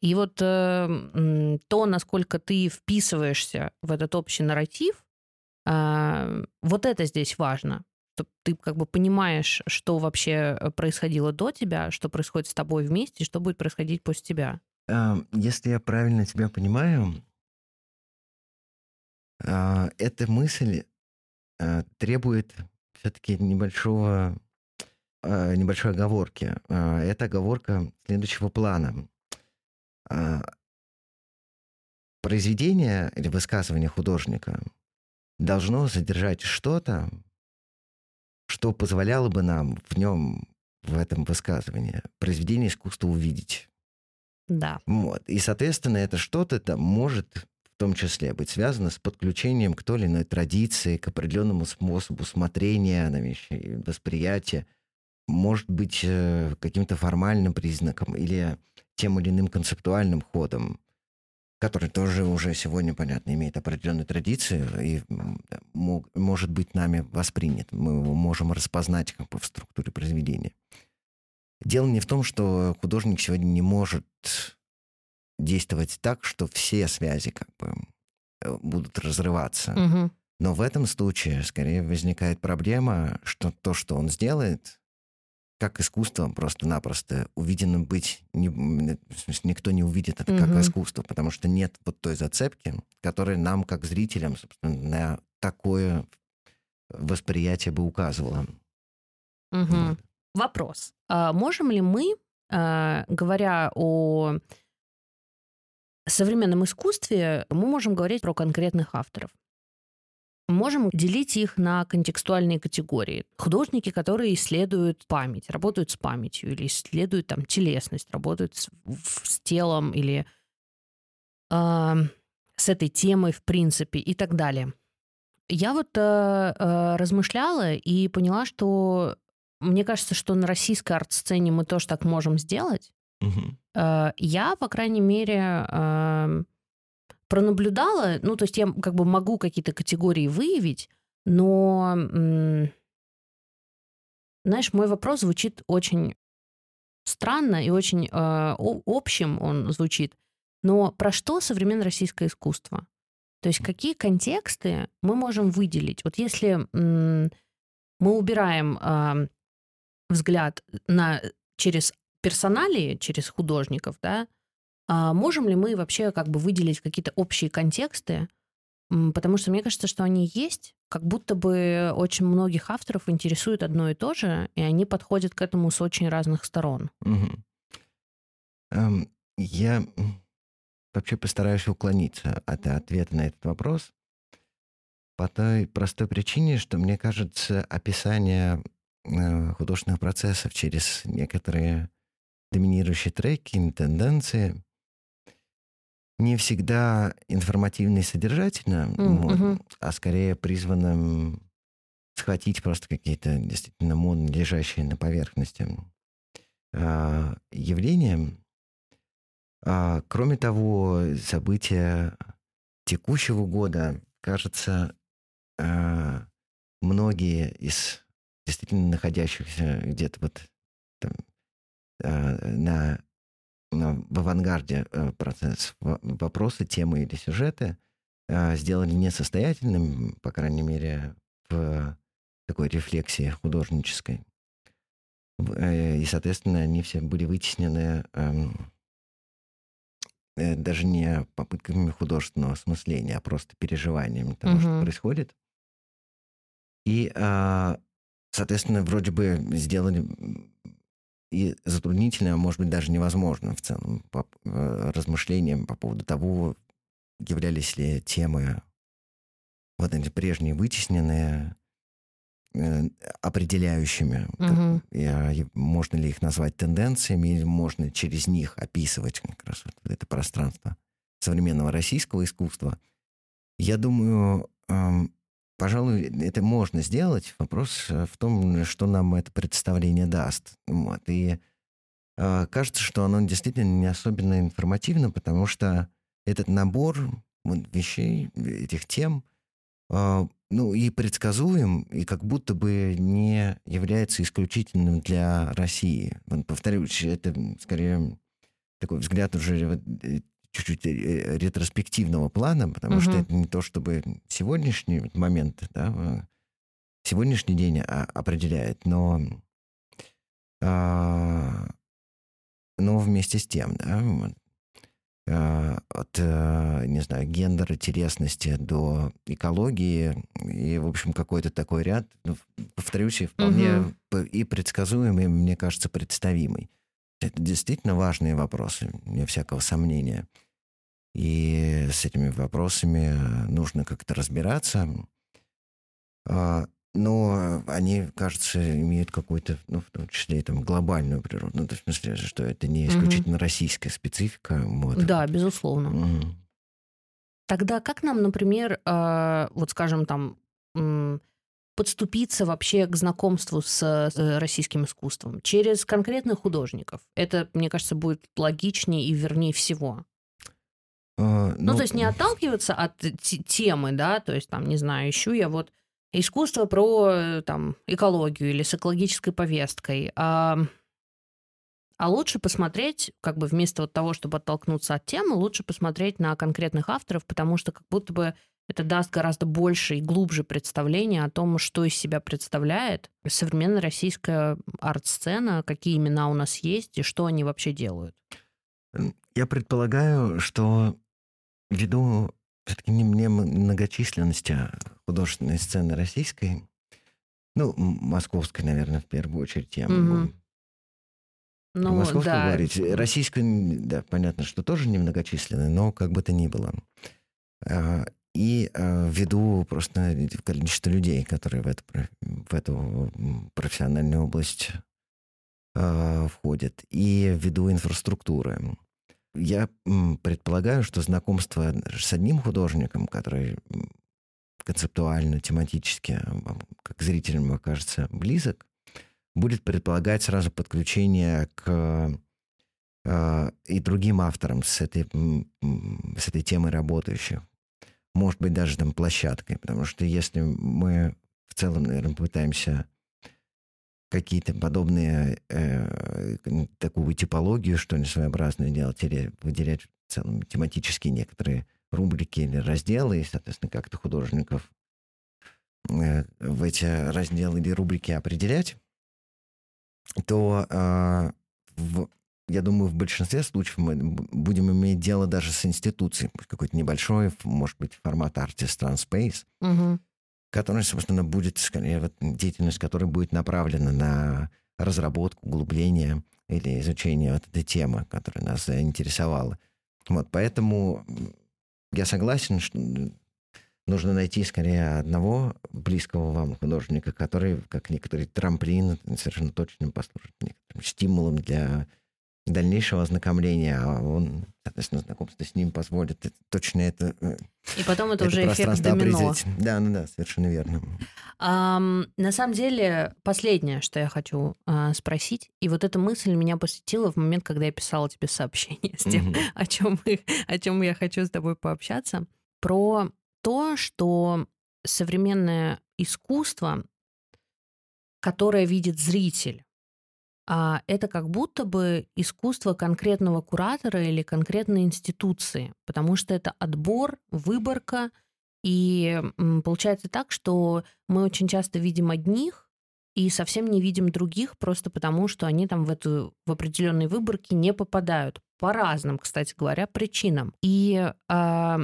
И вот э, то, насколько ты вписываешься в этот общий нарратив, э, вот это здесь важно. Ты как бы понимаешь, что вообще э, происходило до тебя, что происходит с тобой вместе, что будет происходить после тебя. Если я правильно тебя понимаю, а, эта мысль а, требует все-таки небольшого, а, небольшой оговорки. А, это оговорка следующего плана. А, произведение или высказывание художника должно содержать что-то, что позволяло бы нам в нем, в этом высказывании, произведение искусства увидеть. Да. Вот. И, соответственно, это что-то там может в том числе быть связано с подключением к той или иной традиции, к определенному способу смотрения на вещи, восприятия, может быть э, каким-то формальным признаком или тем или иным концептуальным ходом, который тоже уже сегодня, понятно, имеет определенную традицию и мог, может быть нами воспринят. Мы его можем распознать как бы в структуре произведения. Дело не в том, что художник сегодня не может действовать так, что все связи как бы э, будут разрываться. Угу. Но в этом случае скорее возникает проблема, что то, что он сделает, как искусство просто-напросто увиденным быть, не, в смысле, никто не увидит это как Мгм. искусство, потому что нет вот той зацепки, которая нам, как зрителям, собственно, на такое восприятие бы указывала. Мгм. Вот. Вопрос. А можем ли мы, а, говоря о современном искусстве, мы можем говорить про конкретных авторов? Можем делить их на контекстуальные категории. Художники, которые исследуют память, работают с памятью, или исследуют там телесность, работают с, с телом, или а, с этой темой в принципе и так далее. Я вот э, э, размышляла и поняла, что мне кажется, что на российской арт-сцене мы тоже так можем сделать. Мгм. Э, Я, по крайней мере, эм, пронаблюдала, ну, то есть я как бы могу какие-то категории выявить, но, знаешь, мой вопрос звучит очень странно и очень э, общим он звучит. Но про что современное российское искусство? То есть какие контексты мы можем выделить? Вот если мы убираем ам, взгляд на через персоналии, через художников, да, а можем ли мы вообще как бы выделить какие-то общие контексты? Потому что мне кажется, что они есть, как будто бы очень многих авторов интересует одно и то же, и они подходят к этому с очень разных сторон. Эм, Я вообще постараюсь уклониться от ответа на этот вопрос по той простой причине, что мне кажется, описание э, художественных процессов через некоторые доминирующие треки, тенденции не всегда информативно и содержательно, М, вот, а скорее призвано схватить просто какие-то действительно модно лежащие на поверхности а, явления. А, Кроме того, события текущего года, кажется, а, многие из действительно находящихся где-то вот там, на, на- в авангарде а, процесс во- вопросы, темы или сюжеты а, сделали несостоятельным, по крайней мере, в такой рефлексии художнической. Э, И, соответственно, они все были вытеснены эм, э, даже не попытками художественного осмысления, а просто переживаниями того, что Мгм. происходит. И, соответственно, вроде бы сделали и затруднительно, а может быть, даже невозможно в целом по, э, размышлениям по поводу того, являлись ли темы вот эти прежние вытесненные э, определяющими, как- а, и можно ли их назвать тенденциями, или можно через них описывать как раз вот это пространство современного российского искусства. Я думаю, эм, пожалуй, это можно сделать. Вопрос э, в том, что нам это представление даст. Вот. И э, кажется, что оно действительно не особенно информативно, потому что этот набор вот, вещей, этих тем, э, ну и предсказуем, и как будто бы не является исключительным для России. Вот, повторюсь, это скорее такой взгляд уже чуть-чуть э, ретроспективного плана, потому что Мгм. это не то, чтобы сегодняшний момент, да, э, сегодняшний день а, определяет, но, а, но вместе с тем, да, вот. э, от, э, не знаю, гендера, интересности до экологии. И, в общем, какой-то такой ряд, ну, повторюсь, вполне угу. и предсказуемый, мне кажется, представимый. Это действительно важные вопросы, не всякого сомнения. И с этими вопросами нужно как-то разбираться. А, но они, кажется, имеют какую-то, ну, в том числе там глобальную природу. Ну, в смысле, что это не исключительно угу. российская специфика. Вот. Да, безусловно. Угу. Тогда как нам, например, э, вот скажем там, э, подступиться вообще к знакомству с э, российским искусством? Через конкретных художников. Это, мне кажется, будет логичнее и вернее всего. Uh, ну, ну, то есть не отталкиваться от темы, да, то есть там, не знаю, ищу я вот искусство про э, там, экологию или с экологической повесткой. А, а лучше посмотреть, как бы вместо вот того, чтобы оттолкнуться от темы, лучше посмотреть на конкретных авторов, потому что как будто бы это даст гораздо больше и глубже представление о том, что из себя представляет современная российская арт-сцена, какие имена у нас есть и что они вообще делают. Я предполагаю, что ввиду все-таки не мне многочисленности художественной сцены российской, ну, московской, наверное, в первую очередь, я могу mm ну, московскую да. говорить. Российскую, да, понятно, что тоже немногочисленная, но как бы то ни было. И а, ввиду просто количества людей, которые в эту, в эту профессиональную область а, входят, и ввиду инфраструктуры. Я предполагаю, что знакомство с одним художником, который концептуально, тематически, как зрителям окажется близок, будет предполагать сразу подключение к э, и другим авторам с этой, с этой темой работающих. Может быть, даже там площадкой. Потому что если мы в целом, наверное, пытаемся какие-то подобные, э, такую типологию, что ли, своеобразную делать, или выделять в целом тематические некоторые рубрики или разделы, и, соответственно, как-то художников э, в эти разделы или рубрики определять, то э, в, я думаю, в большинстве случаев мы будем иметь дело даже с институцией, какой-то небольшой, может быть, формат Artist Space, угу который, собственно, будет, скорее, вот, деятельность которая будет направлена на разработку, углубление или изучение вот этой темы, которая нас заинтересовала. Вот, поэтому я согласен, что нужно найти скорее одного близкого вам художника, который, как некоторый трамплин, совершенно точно послужит некоторым стимулом для дальнейшего ознакомления, а он, соответственно, знакомство с ним позволит точно это э, И потом это, это уже эффект домино. Да, ну да, совершенно верно. Um, на самом деле, последнее, что я хочу uh, спросить, и вот эта мысль меня посетила в момент, когда я писала тебе сообщение с тем, mm-hmm. о, чем мы, о чем я хочу с тобой пообщаться, про то, что современное искусство, которое видит зритель, а это как будто бы искусство конкретного куратора или конкретной институции, потому что это отбор, выборка, и получается так, что мы очень часто видим одних и совсем не видим других, просто потому что они там в эту в определенные выборки не попадают по разным, кстати говоря, причинам. И э,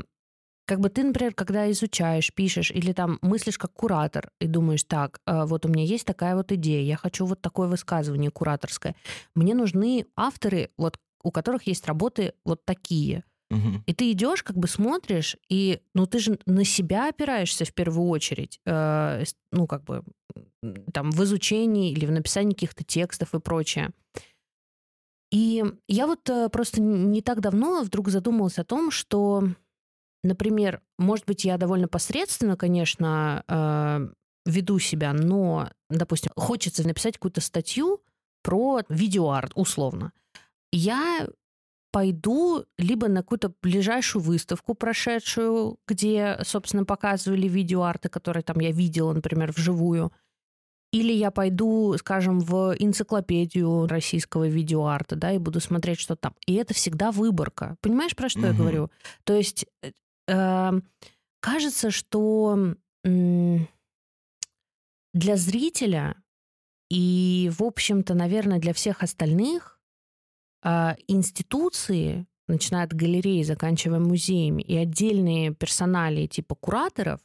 как бы ты, например, когда изучаешь, пишешь или там мыслишь как куратор и думаешь, так, э, вот у меня есть такая вот идея, я хочу вот такое высказывание кураторское. Мне нужны авторы, вот у которых есть работы вот такие. Угу. И ты идешь, как бы смотришь, и ну ты же на себя опираешься в первую очередь, э, ну как бы там в изучении или в написании каких-то текстов и прочее. И я вот э, просто не так давно вдруг задумалась о том, что Например, может быть, я довольно посредственно, конечно, э, веду себя, но, допустим, хочется написать какую-то статью про видеоарт, условно. Я пойду либо на какую-то ближайшую выставку прошедшую, где, собственно, показывали видеоарты, которые там я видела, например, вживую, или я пойду, скажем, в энциклопедию российского видеоарта, да, и буду смотреть, что там. И это всегда выборка. Понимаешь, про что угу. я говорю? То есть э, кажется, что для зрителя и, в общем-то, наверное, для всех остальных а, институции начиная от галереи, заканчивая музеями, и отдельные персонали типа кураторов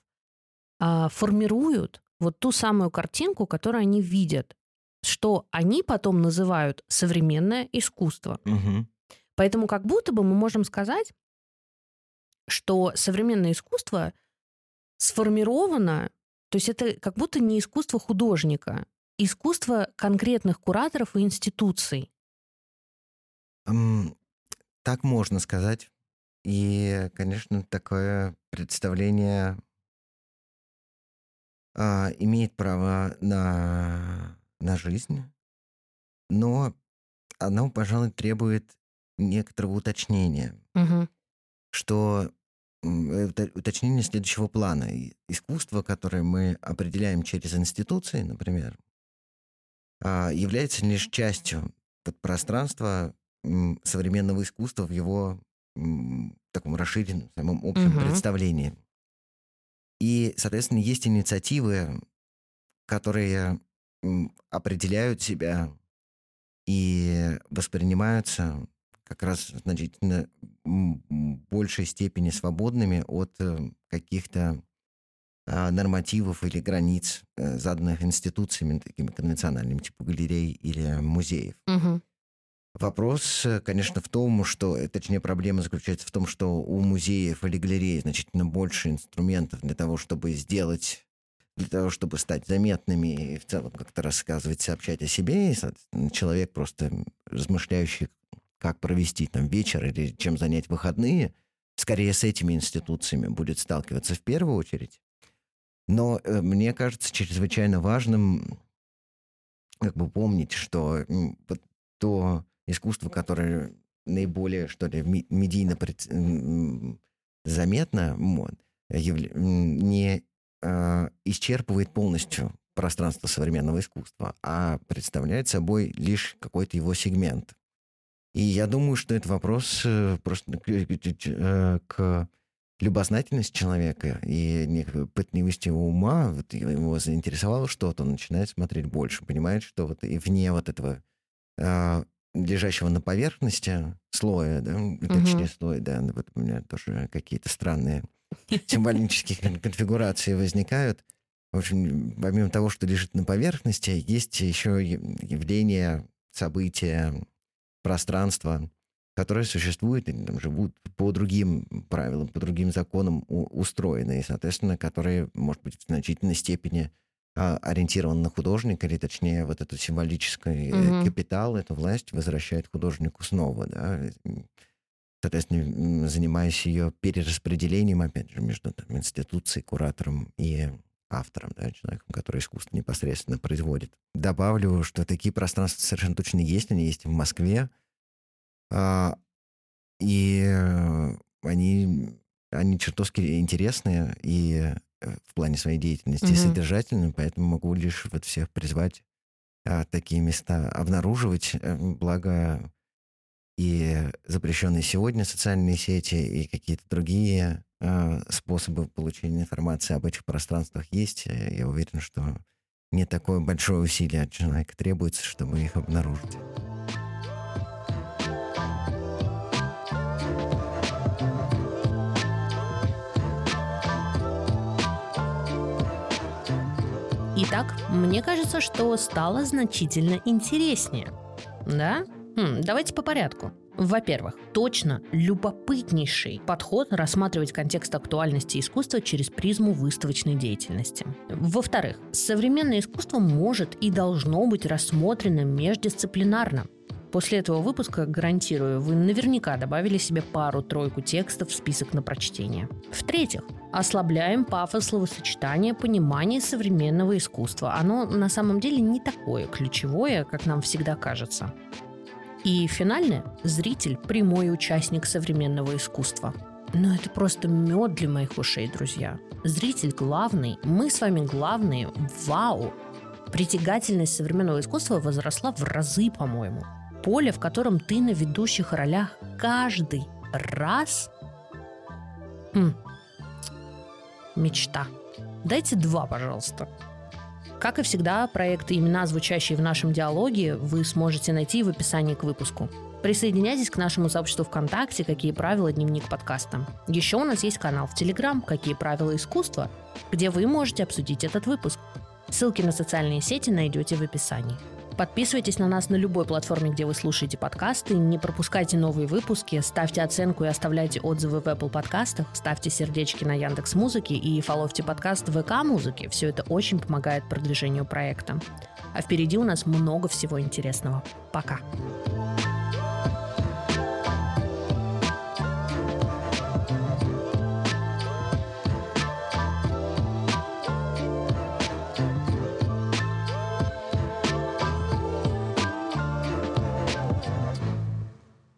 а, формируют вот ту самую картинку, которую они видят, что они потом называют современное искусство. Мгм. Поэтому как будто бы мы можем сказать, что современное искусство сформировано, то есть это как будто не искусство художника, искусство конкретных кураторов и институций. Так можно сказать. И, конечно, такое представление а, имеет право на, на жизнь, но оно, пожалуй, требует некоторого уточнения, Мгм. что уточнение следующего плана. Искусство, которое мы определяем через институции, например, а, является лишь частью пространства современного искусства в его таком расширенном, самом общем Мгм. представлении. И, соответственно, есть инициативы, которые определяют себя и воспринимаются как раз значительно большей степени свободными от э, каких-то а, нормативов или границ, э, заданных институциями, такими конвенциональными, типа галерей или музеев. Мгм. Вопрос, э, конечно, в том, что, э, точнее, проблема заключается в том, что у музеев или галерей значительно больше инструментов для того, чтобы сделать, для того, чтобы стать заметными и в целом как-то рассказывать, сообщать о себе. И, человек, просто размышляющий, как провести там вечер или чем занять выходные, скорее с этими институциями будет сталкиваться в первую очередь. Но э, мне кажется чрезвычайно важным как бы помнить, что то искусство, которое наиболее, что ли, медийно пред- заметно, вот, явля- не а, исчерпывает полностью пространство современного искусства, а представляет собой лишь какой-то его сегмент. И я думаю, что это вопрос э, просто к, э, к любознательности человека и некой пытливости ума, вот его заинтересовало что-то, он начинает смотреть больше, понимает, что вот и вне вот этого а, лежащего на поверхности слоя, да, точнее слоя, да, вот у меня тоже какие-то странные символические кон- конфигурации возникают. В общем, помимо того, что лежит на поверхности, есть еще явления, события, пространства, которые существуют или там, живут по другим правилам, по другим законам устроены, и, соответственно, которые, может быть, в значительной степени а, ориентирован на художника, или точнее вот этот символический Мгм. капитал, эту власть возвращает художнику снова, да, соответственно, занимаясь ее перераспределением, опять же, между там, институцией, куратором и автором, да, человеком, который искусство непосредственно производит. Добавлю, что такие пространства совершенно точно есть, они есть в Москве, а, и э, они, они чертовски интересные и э, в плане своей деятельности Мгм. содержательные, поэтому могу лишь вот всех призвать а, такие места обнаруживать, э, благо и запрещенные сегодня социальные сети и какие-то другие способы получения информации об этих пространствах есть. Э, Я уверен, что не такое большое усилие от человека требуется, чтобы их обнаружить. Итак, мне кажется, что стало значительно интереснее. Да? Хм, давайте по порядку. Во-первых, точно любопытнейший подход рассматривать контекст актуальности искусства через призму выставочной деятельности. Во-вторых, современное искусство может и должно быть рассмотрено междисциплинарно. После этого выпуска, гарантирую, вы наверняка добавили себе пару-тройку текстов в список на прочтение. В-третьих, ослабляем пафос словосочетания понимания современного искусства. Оно на самом деле не такое ключевое, как нам всегда кажется. И финальное – зритель – прямой участник современного искусства. Но это просто мед для моих ушей, друзья. Зритель главный, мы с вами главные, вау! Притягательность современного искусства возросла в разы, по-моему. Поле, в котором ты на ведущих ролях каждый раз... Хм. Мечта. Дайте два, пожалуйста. Как и всегда, проекты имена, звучащие в нашем диалоге, вы сможете найти в описании к выпуску. Присоединяйтесь к нашему сообществу ВКонтакте «Какие правила. Дневник подкаста». Еще у нас есть канал в Телеграм «Какие правила искусства», где вы можете обсудить этот выпуск. Ссылки на социальные сети найдете в описании. Подписывайтесь на нас на любой платформе, где вы слушаете подкасты, не пропускайте новые выпуски, ставьте оценку и оставляйте отзывы в Apple подкастах, ставьте сердечки на Яндекс Музыке и фоловьте подкаст в ВК Музыке. Все это очень помогает продвижению проекта. А впереди у нас много всего интересного. Пока! Пока.